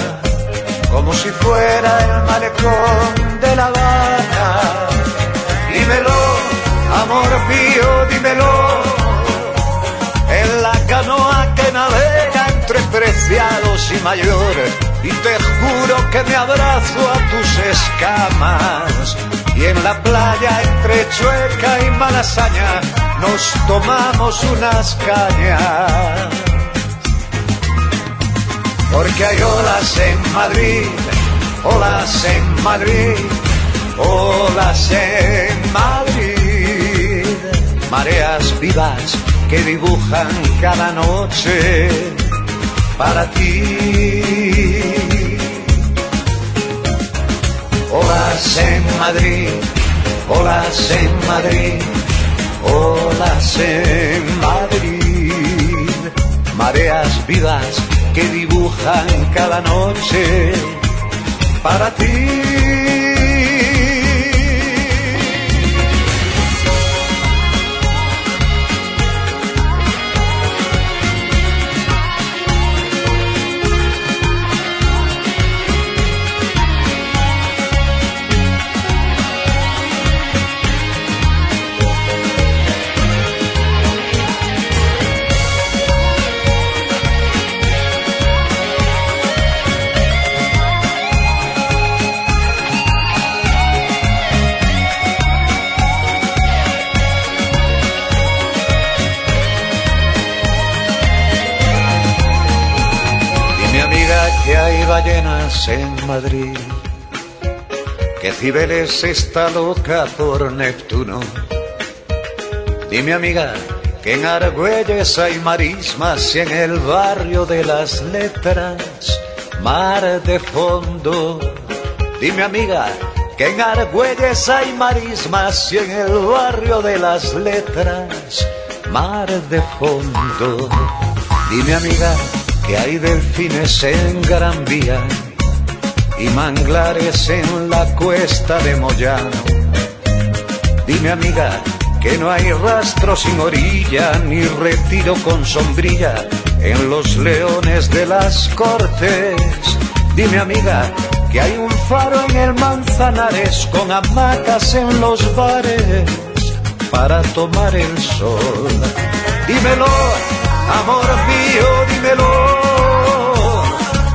como si fuera el malecón de La Habana. Dímelo, amor mío, dímelo, en la canoa que navega entre preciados y mayores y te juro que me abrazo a tus escamas. Y en la playa entre Chueca y Malasaña nos tomamos unas cañas. Porque hay olas en Madrid, olas en Madrid, olas en Madrid, mareas vivas que dibujan cada noche para ti Olas en Madrid, olas en Madrid, olas en Madrid. Mareas vivas que dibujan cada noche para ti. Ballenas en Madrid, que Cibeles está loca por Neptuno. Dime amiga, que en Argüelles hay marismas y en el barrio de las letras, mar de fondo. Dime amiga, que en Argüelles hay marismas y en el barrio de las letras, mar de fondo. Dime amiga, que hay delfines en Gran Vía y manglares en la cuesta de Moyano. Dime amiga que no hay rastro sin orilla ni retiro con sombrilla en los leones de las cortes. Dime amiga que hay un faro en el Manzanares con hamacas en los bares para tomar el sol. Dímelo, amor mío, dímelo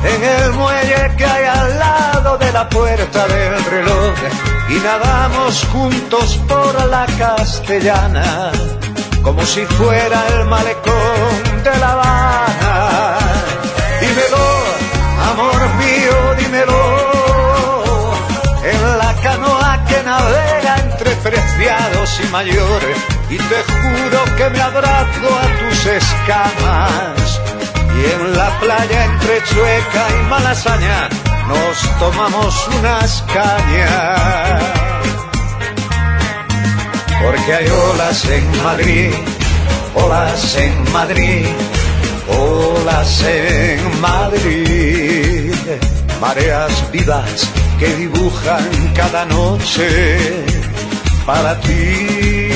en el muelle que hay al lado de la puerta del reloj y nadamos juntos por la castellana como si fuera el malecón de La Habana. Dímelo, amor mío, dímelo, y mayores y te juro que me abrazo a tus escamas. Y en la playa entre Chueca y Malasaña nos tomamos unas cañas. Porque hay olas en Madrid, olas en Madrid, olas en Madrid, mareas vivas que dibujan cada noche para ti.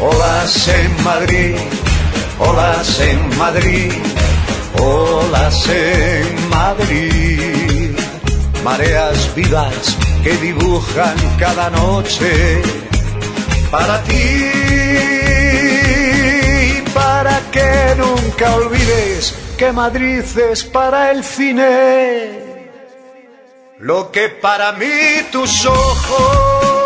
Olas en Madrid, olas en Madrid, olas en Madrid, mareas vivas que dibujan cada noche para ti, para que nunca olvides que Madrid es para el cine lo que para mí tus ojos.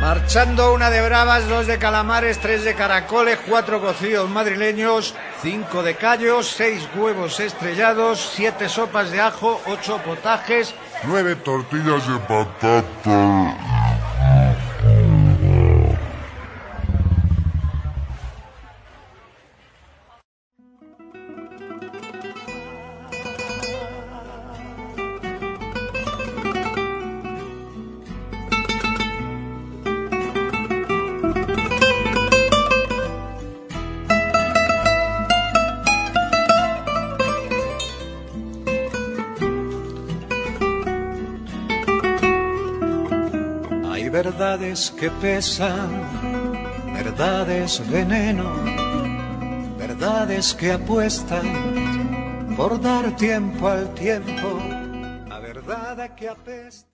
Marchando una de bravas, dos de calamares, tres de caracoles, cuatro cocidos madrileños, cinco de callos, seis huevos estrellados, siete sopas de ajo, ocho potajes, nueve tortillas de patata. Verdades que pesan, verdades veneno, verdades que apuestan por dar tiempo al tiempo, la verdad que apesta.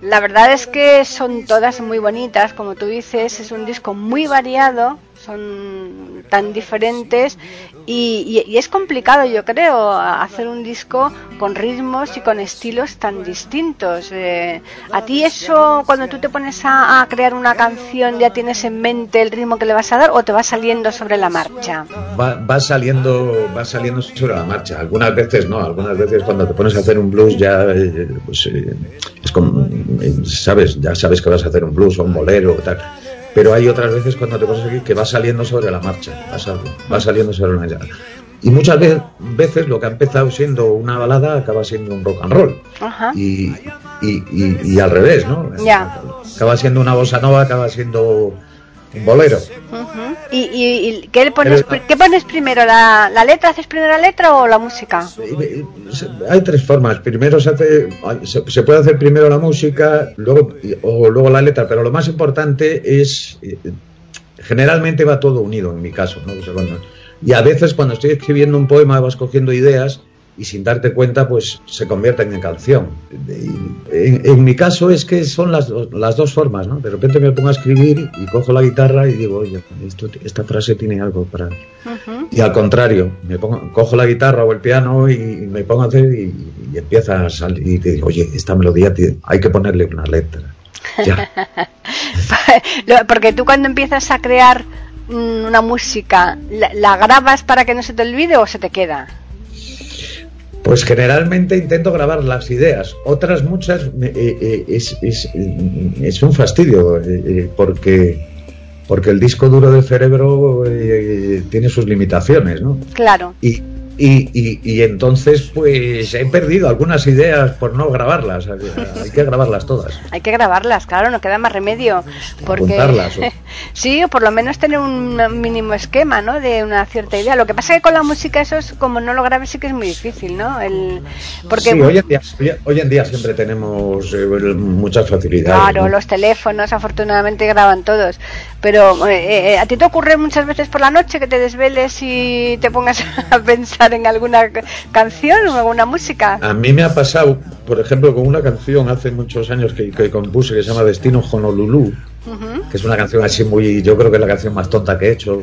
La verdad es que son todas muy bonitas, como tú dices, es un disco muy variado, son tan diferentes y, es complicado, yo creo, hacer un disco con ritmos y con estilos tan distintos. Eh, ¿A ti eso, cuando tú te pones a, crear una canción, ya tienes en mente el ritmo que le vas a dar o te va saliendo sobre la marcha? Va, saliendo, va saliendo sobre la marcha. Algunas veces no, algunas veces cuando te pones a hacer un blues ya, eh, pues, eh, es como, sabes, ya sabes que vas a hacer un blues o un bolero o tal pero hay otras veces cuando te pones aquí que va saliendo sobre la marcha, va, saliendo sobre una y muchas veces lo que ha empezado siendo una balada acaba siendo un rock and roll. Y, y, al revés, ¿no? Acaba siendo una bossa nova, acaba siendo un bolero. ¿Y, y, qué, pones, qué pones primero? ¿La, ¿La, letra? ¿Haces primero la letra o la música? Hay tres formas. Primero se hace, se, puede hacer primero la música, luego o luego la letra, pero lo más importante es eh, generalmente va todo unido en mi caso, ¿no? y a veces cuando estoy escribiendo un poema vas cogiendo ideas y sin darte cuenta pues se convierten en canción. En, mi caso es que son las, las dos formas, ¿no? De repente me pongo a escribir y cojo la guitarra y digo, oye, esta frase tiene algo para... Y al contrario, me pongo, cojo la guitarra o el piano y, me pongo a hacer y, empieza a salir y te digo, oye, esta melodía hay que ponerle una letra. Ya. Porque tú cuando empiezas a crear mm, una música, ¿la grabas para que no se te olvide o se te queda? Pues generalmente intento grabar las ideas. Otras muchas eh, eh, es, es, un fastidio eh, porque porque el disco duro del cerebro tiene sus limitaciones, ¿no? Claro. Y, y, y, entonces, pues he perdido algunas ideas por no grabarlas. Hay que grabarlas todas. Hay que grabarlas, claro, no queda más remedio. Porque... sí, o por lo menos tener un mínimo esquema, ¿no? De una cierta idea. Lo que pasa es que con la música eso es, como no lo grabes, sí que es muy difícil, ¿no? El... Porque... Sí, hoy en, día, hoy en día siempre tenemos eh, muchas facilidades. Claro, los teléfonos afortunadamente graban todos. Pero eh, eh, a ti te ocurre muchas veces por la noche que te desveles y te pongas a pensar en alguna canción o alguna música? A mí me ha pasado, por ejemplo, con una canción hace muchos años que, que compuse que se llama Destino Honolulu, que es una canción así muy, yo creo que es la canción más tonta que he hecho,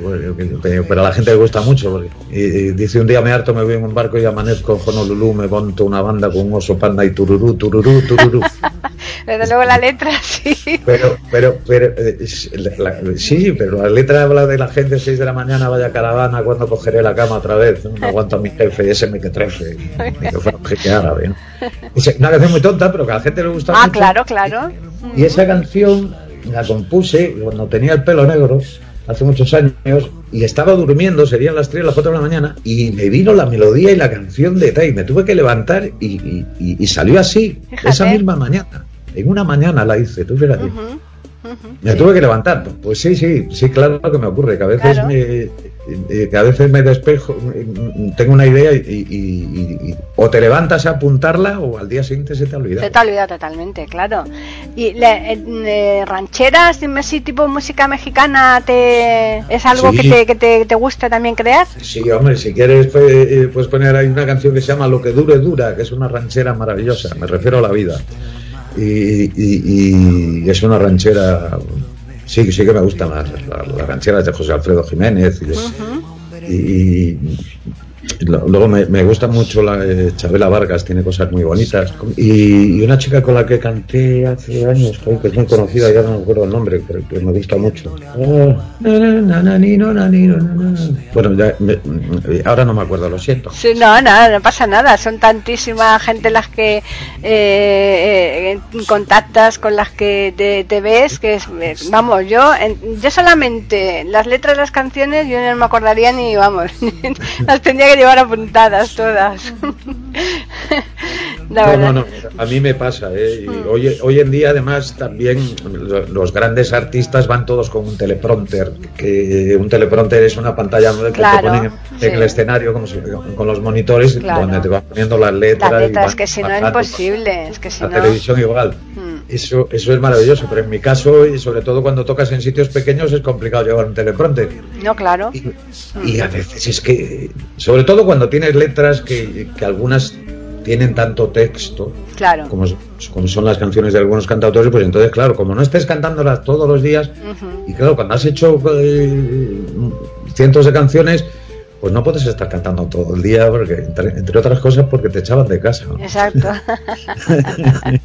pero a la gente le gusta mucho. y, dice un día me harto, me voy en un barco y amanezco en Honolulu, me monto una banda con un oso panda y tururú, tururú, tururú. Desde luego la letra sí. Pero, pero, pero, eh, la- la- sí, pero la letra habla de la gente 6 de la mañana, vaya caravana, cuando cogeré la cama otra vez, no aguanto a mi jefe y ese me que trefe, ni que fuera un árabe, ¿no? Es una canción muy tonta, pero que a la gente le gusta Ah, mucho. claro, claro. Y esa canción la compuse cuando tenía el pelo negro, hace muchos años, y estaba durmiendo, serían las 3 o las 4 de la mañana, y me vino la melodía y la canción de Tai. Me tuve que levantar y, y- y- y salió así, Fíjate. esa misma mañana. En una mañana la hice, tú fíjate. Me sí. tuve que levantar. Pues sí, sí, sí, claro que me ocurre, que a veces Claro. me que a veces me despejo, eh, tengo una idea y, y- y- y- o te levantas a apuntarla o al día siguiente se te olvida. Se te ha olvidado totalmente, claro. ¿Y le- eh, rancheras, dime si tipo música mexicana te es algo Sí. que, te, que te, te gusta también crear? Sí, hombre, si quieres pues, eh, puedes poner ahí una canción que se llama Lo que dure dura, que es una ranchera maravillosa, me refiero a la vida. Y, y- y es una ranchera, sí, sí que me gustan las, las- las rancheras de José Alfredo Jiménez. Y, y- luego me, me gusta mucho la eh, Chabela Vargas, tiene cosas muy bonitas. Y, una chica con la que canté hace años, que es muy conocida, ya no me acuerdo el nombre, pero me gusta mucho. Bueno, ahora no me acuerdo, lo siento. Sí, no, no, no pasa nada. Son tantísima gente las que eh, eh, contactas, con las que te, ves, que vamos, yo, yo solamente las letras de las canciones yo no me acordaría ni, vamos, las tendría que llevar apuntadas todas. No, no, no, a mí me pasa. ¿eh? Y hoy, hoy en día, además, también lo- los grandes artistas van todos con un teleprompter. Que un teleprompter es una pantalla que Claro, te ponen en sí. el escenario como si- con los monitores Claro. donde te van poniendo las letras. Las y letras, van que si no es imposible, es que si La no... televisión igual. Mm. Eso, eso es maravilloso, pero en mi caso, y sobre todo cuando tocas en sitios pequeños, es complicado llevar un teleprompter. No, claro. Y, y a veces es que, sobre todo cuando tienes letras que, que algunas tienen tanto texto, Claro. como, como son las canciones de algunos cantautores, pues entonces, claro, como no estés cantándolas todos los días, y claro, cuando has hecho eh, cientos de canciones, pues no puedes estar cantando todo el día, porque entre, entre otras cosas, porque te echaban de casa. Exacto.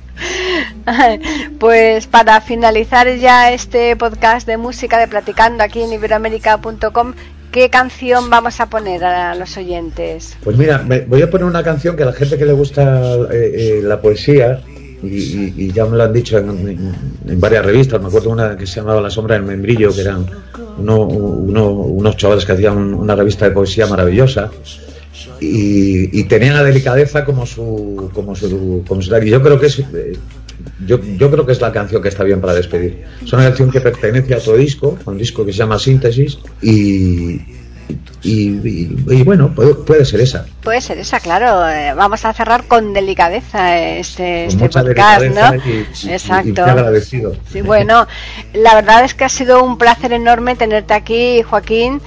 pues para finalizar ya este podcast de música de Platicando aquí en iberoamérica.com, ¿qué canción vamos a poner a los oyentes? Pues mira, voy a poner una canción que a la gente que le gusta eh, eh, la poesía, y, ya me lo han dicho en, varias revistas, me acuerdo una que se llamaba La sombra del membrillo, que eran uno- uno- unos chavales que hacían una revista de poesía maravillosa. Y, y tenían la delicadeza como su como su como su yo creo que es eh, yo, yo creo que es la canción que está bien para despedir es una canción que pertenece a otro disco un disco que se llama Síntesis y y, y- y bueno puede, puede ser esa Puede ser esa, claro. eh, vamos a cerrar con delicadeza este, con este mucha podcast, ¿no? y, Exacto. agradecido. Sí, bueno, la verdad es que ha sido un placer enorme tenerte aquí, Joaquín.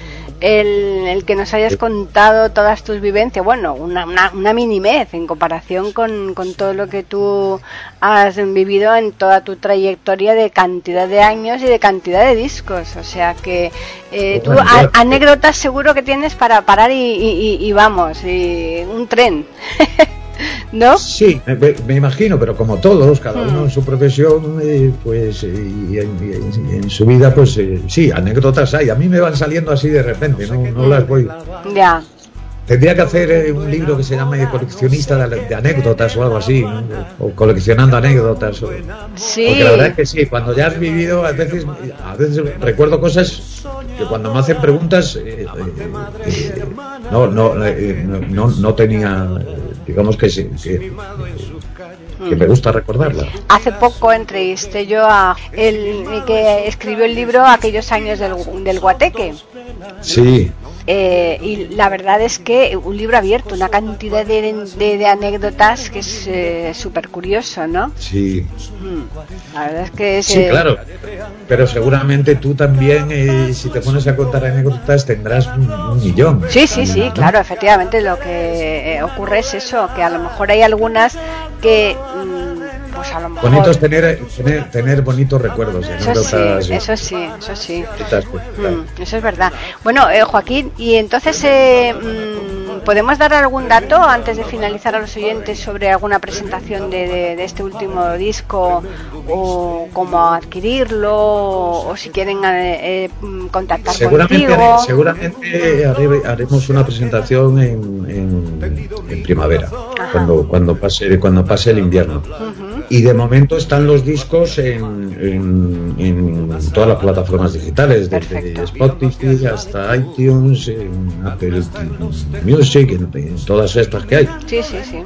El, el que nos hayas contado todas tus vivencias, bueno, una, una, una minimez en comparación con, con todo lo que tú has vivido en toda tu trayectoria de cantidad de años y de cantidad de discos. O sea que eh, tú a- anécdotas seguro que tienes para parar y, y- y- y vamos, y un tren. ¿No? Sí, me, me imagino, pero como todos, cada Mm. uno en su profesión, eh, pues, eh, y en, y su vida, pues eh, sí, anécdotas hay. A mí me van saliendo así de repente, no, no las voy. Ya. Tendría que hacer eh, un libro que se llame Coleccionista de, anécdotas o algo así, o coleccionando anécdotas. o- Sí. Porque la verdad es que sí, cuando ya has vivido, a veces, a veces recuerdo cosas que cuando me hacen preguntas, eh, eh, eh, no, no, no, no, tenía, digamos que que, que me gusta recordarla. Hace poco entrevisté yo a el que escribió el libro Aquellos años del, del Guateque. Sí, Eh, y la verdad es que un libro abierto, una cantidad de, de- de anécdotas que es eh, súper curioso, ¿no? sí, Mm. La verdad es que es, sí, eh, claro. Pero seguramente tú también, eh, si te pones a contar anécdotas, tendrás un, un millón. Sí, sí, sí, ¿no? claro, efectivamente lo que eh, ocurre es eso, que a lo mejor hay algunas que, mm, a lo mejor... Bonito es tener, tener, tener bonitos recuerdos, Eso sí, eso sí, eso sí. pues, claro. Mm, eso es verdad. Bueno, eh, Joaquín, y entonces, eh, mm, ¿Podemos dar algún dato antes de finalizar a los oyentes sobre alguna presentación de, este último disco o cómo adquirirlo o, si quieren eh, eh, contactar seguramente, contigo? Seguramente haremos una presentación en, primavera, cuando, cuando, pase, cuando pase el invierno. Y de momento están los discos en, en, todas las plataformas digitales, desde Spotify hasta iTunes, en Apple Music, en, todas estas que hay. Sí, sí, sí.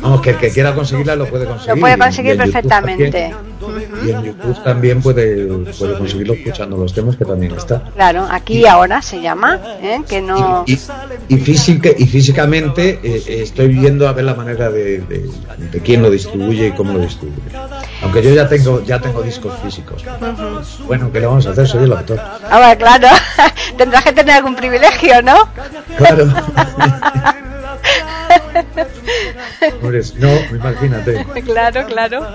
Vamos, que el que quiera conseguirla lo puede conseguir. Lo puede conseguir perfectamente. y en YouTube también puede, puede conseguirlo escuchando los temas que también está. Claro, aquí y ahora se llama, ¿eh? que no... Y, y, física, y físicamente eh, estoy viendo a ver la manera de, de, de quién lo distribuye cómo lo distribuye. Aunque yo ya tengo ya tengo discos físicos. Bueno, ¿qué le vamos a hacer? Soy el autor. Ah, claro. Tendrás que tener algún privilegio, ¿no? Claro. no, imagínate. Claro, claro.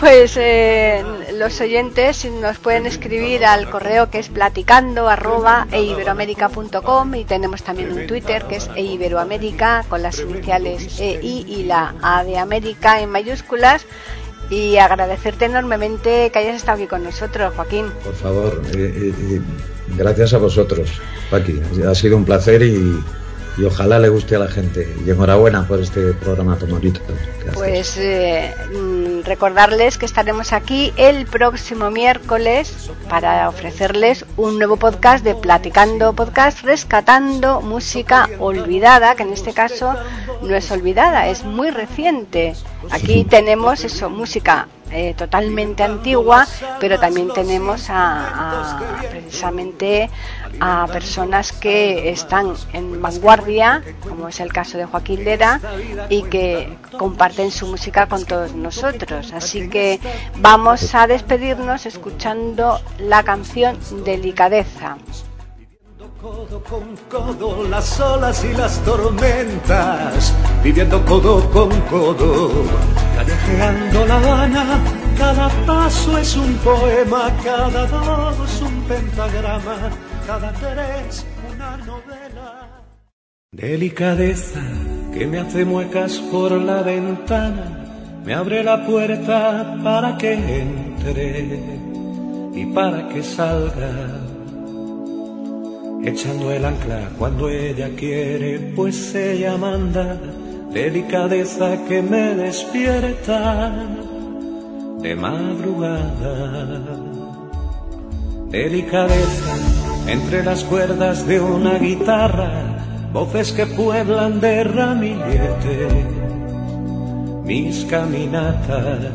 Pues eh, los oyentes nos pueden escribir al correo que es platicando arroba eiberoamerica.com y tenemos también un Twitter que es eiberoamerica con las iniciales EI y la A de América en mayúsculas y agradecerte enormemente que hayas estado aquí con nosotros, Joaquín. Por favor, eh, eh, gracias a vosotros, Paqui. Ha sido un placer y y ojalá le guste a la gente. Y enhorabuena por este programa Tomarito. Pues eh, mm, recordarles que estaremos aquí el próximo miércoles para ofrecerles un nuevo podcast de Platicando Podcast, rescatando música olvidada, que en este caso no es olvidada, es muy reciente. Aquí tenemos eso, música eh, totalmente antigua, pero también tenemos a, precisamente a personas que están en vanguardia, como es el caso de Joaquín Lera, y que comparten su música con todos nosotros. Así que vamos a despedirnos escuchando la canción Delicadeza codo con codo las olas y las tormentas, viviendo codo con codo, callejeando La Habana, cada paso es un poema, cada dos un pentagrama, cada tres una novela. Delicadeza que me hace muecas por la ventana, me abre la puerta para que entre y para que salga echando el ancla cuando ella quiere, pues ella manda, delicadeza que me despierta de madrugada. Delicadeza entre las cuerdas de una guitarra, voces que pueblan de ramillete mis caminatas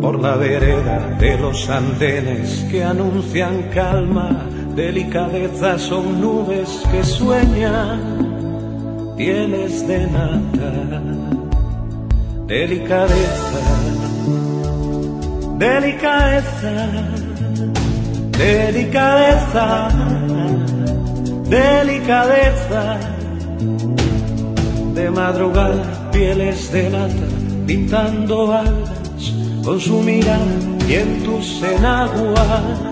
por la vereda de los andenes que anuncian calma Delicadeza son nubes que sueñan, pieles de nata. Delicadeza, delicadeza, delicadeza, delicadeza. De madrugada, pieles de nata, pintando alas con su mirada y en tus enaguas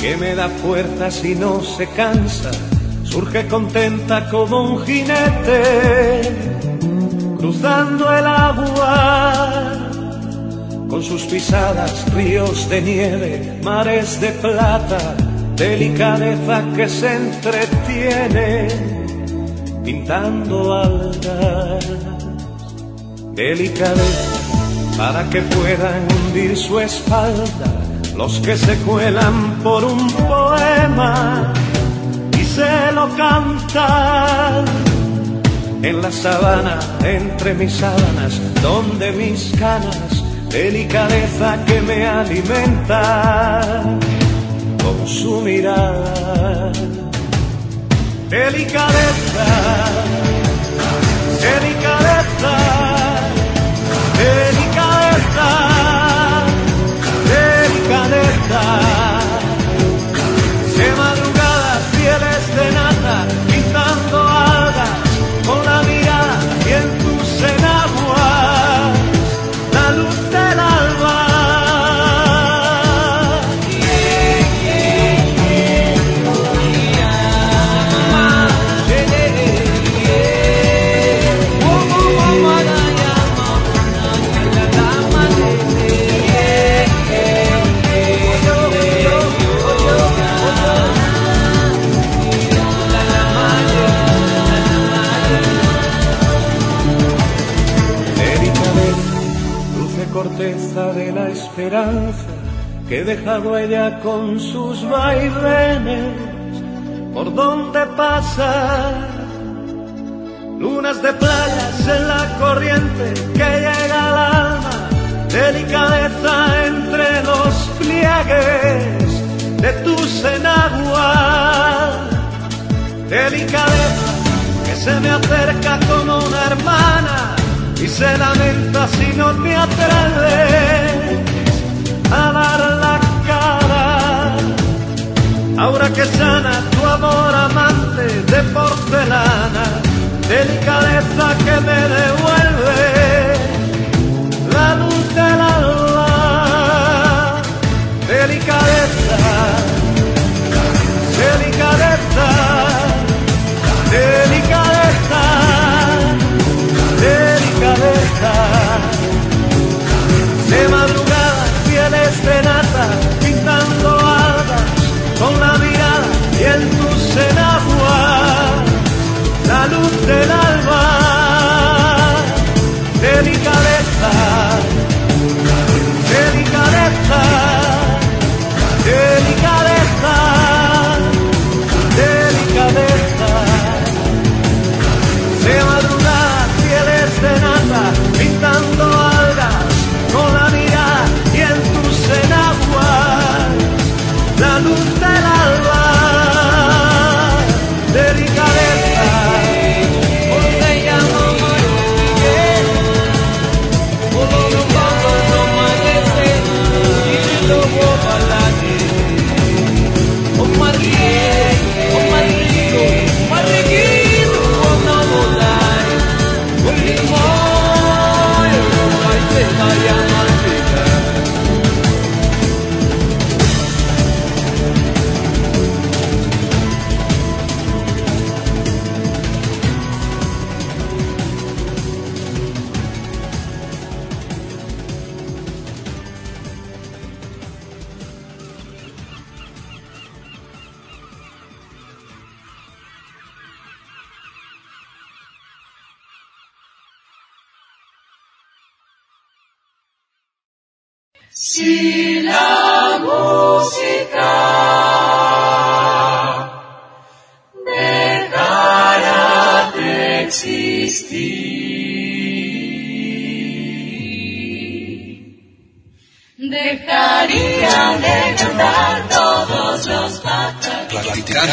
me da fuerzas y no se cansa, surge contenta como un jinete, cruzando el agua, con sus pisadas ríos de nieve, mares de plata, delicadeza que se entretiene, pintando algas, delicadeza para que puedan hundir su espalda los que se cuelan por un poema y se lo cantan. En la sabana entre mis sábanas donde mis canas delicadeza que me alimenta con su mirada delicadeza, delicadeza, delicadeza, delicadeza. Que he dejado ella con sus vaivenes. Por donde pasa. Lunas de playas en la corriente que llega al alma, delicadeza entre los pliegues de tus enaguas, delicadeza que se me acerca como una hermana y se lamenta si no te atreves a dar la cara. Ahora que sana tu amor amante de porcelana, delicadeza que me devuelve la luz del alba, delicadeza, delicadeza, delicadeza, delicadeza. De pintando algas con la mirada y en tus enaguas la luz del alba,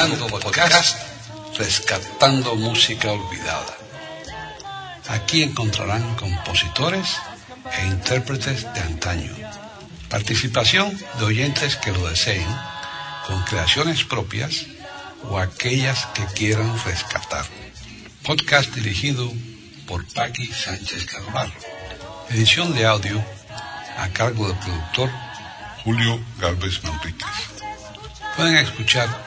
Platicando podcast, rescatando música olvidada. Aquí encontrarán compositores e intérpretes de antaño. Participación de oyentes que lo deseen, con creaciones propias o aquellas que quieran rescatar. Podcast dirigido por Paqui Sánchez Carvalho. Edición de audio a cargo del productor Julio Galvez Manríquez. Pueden escuchar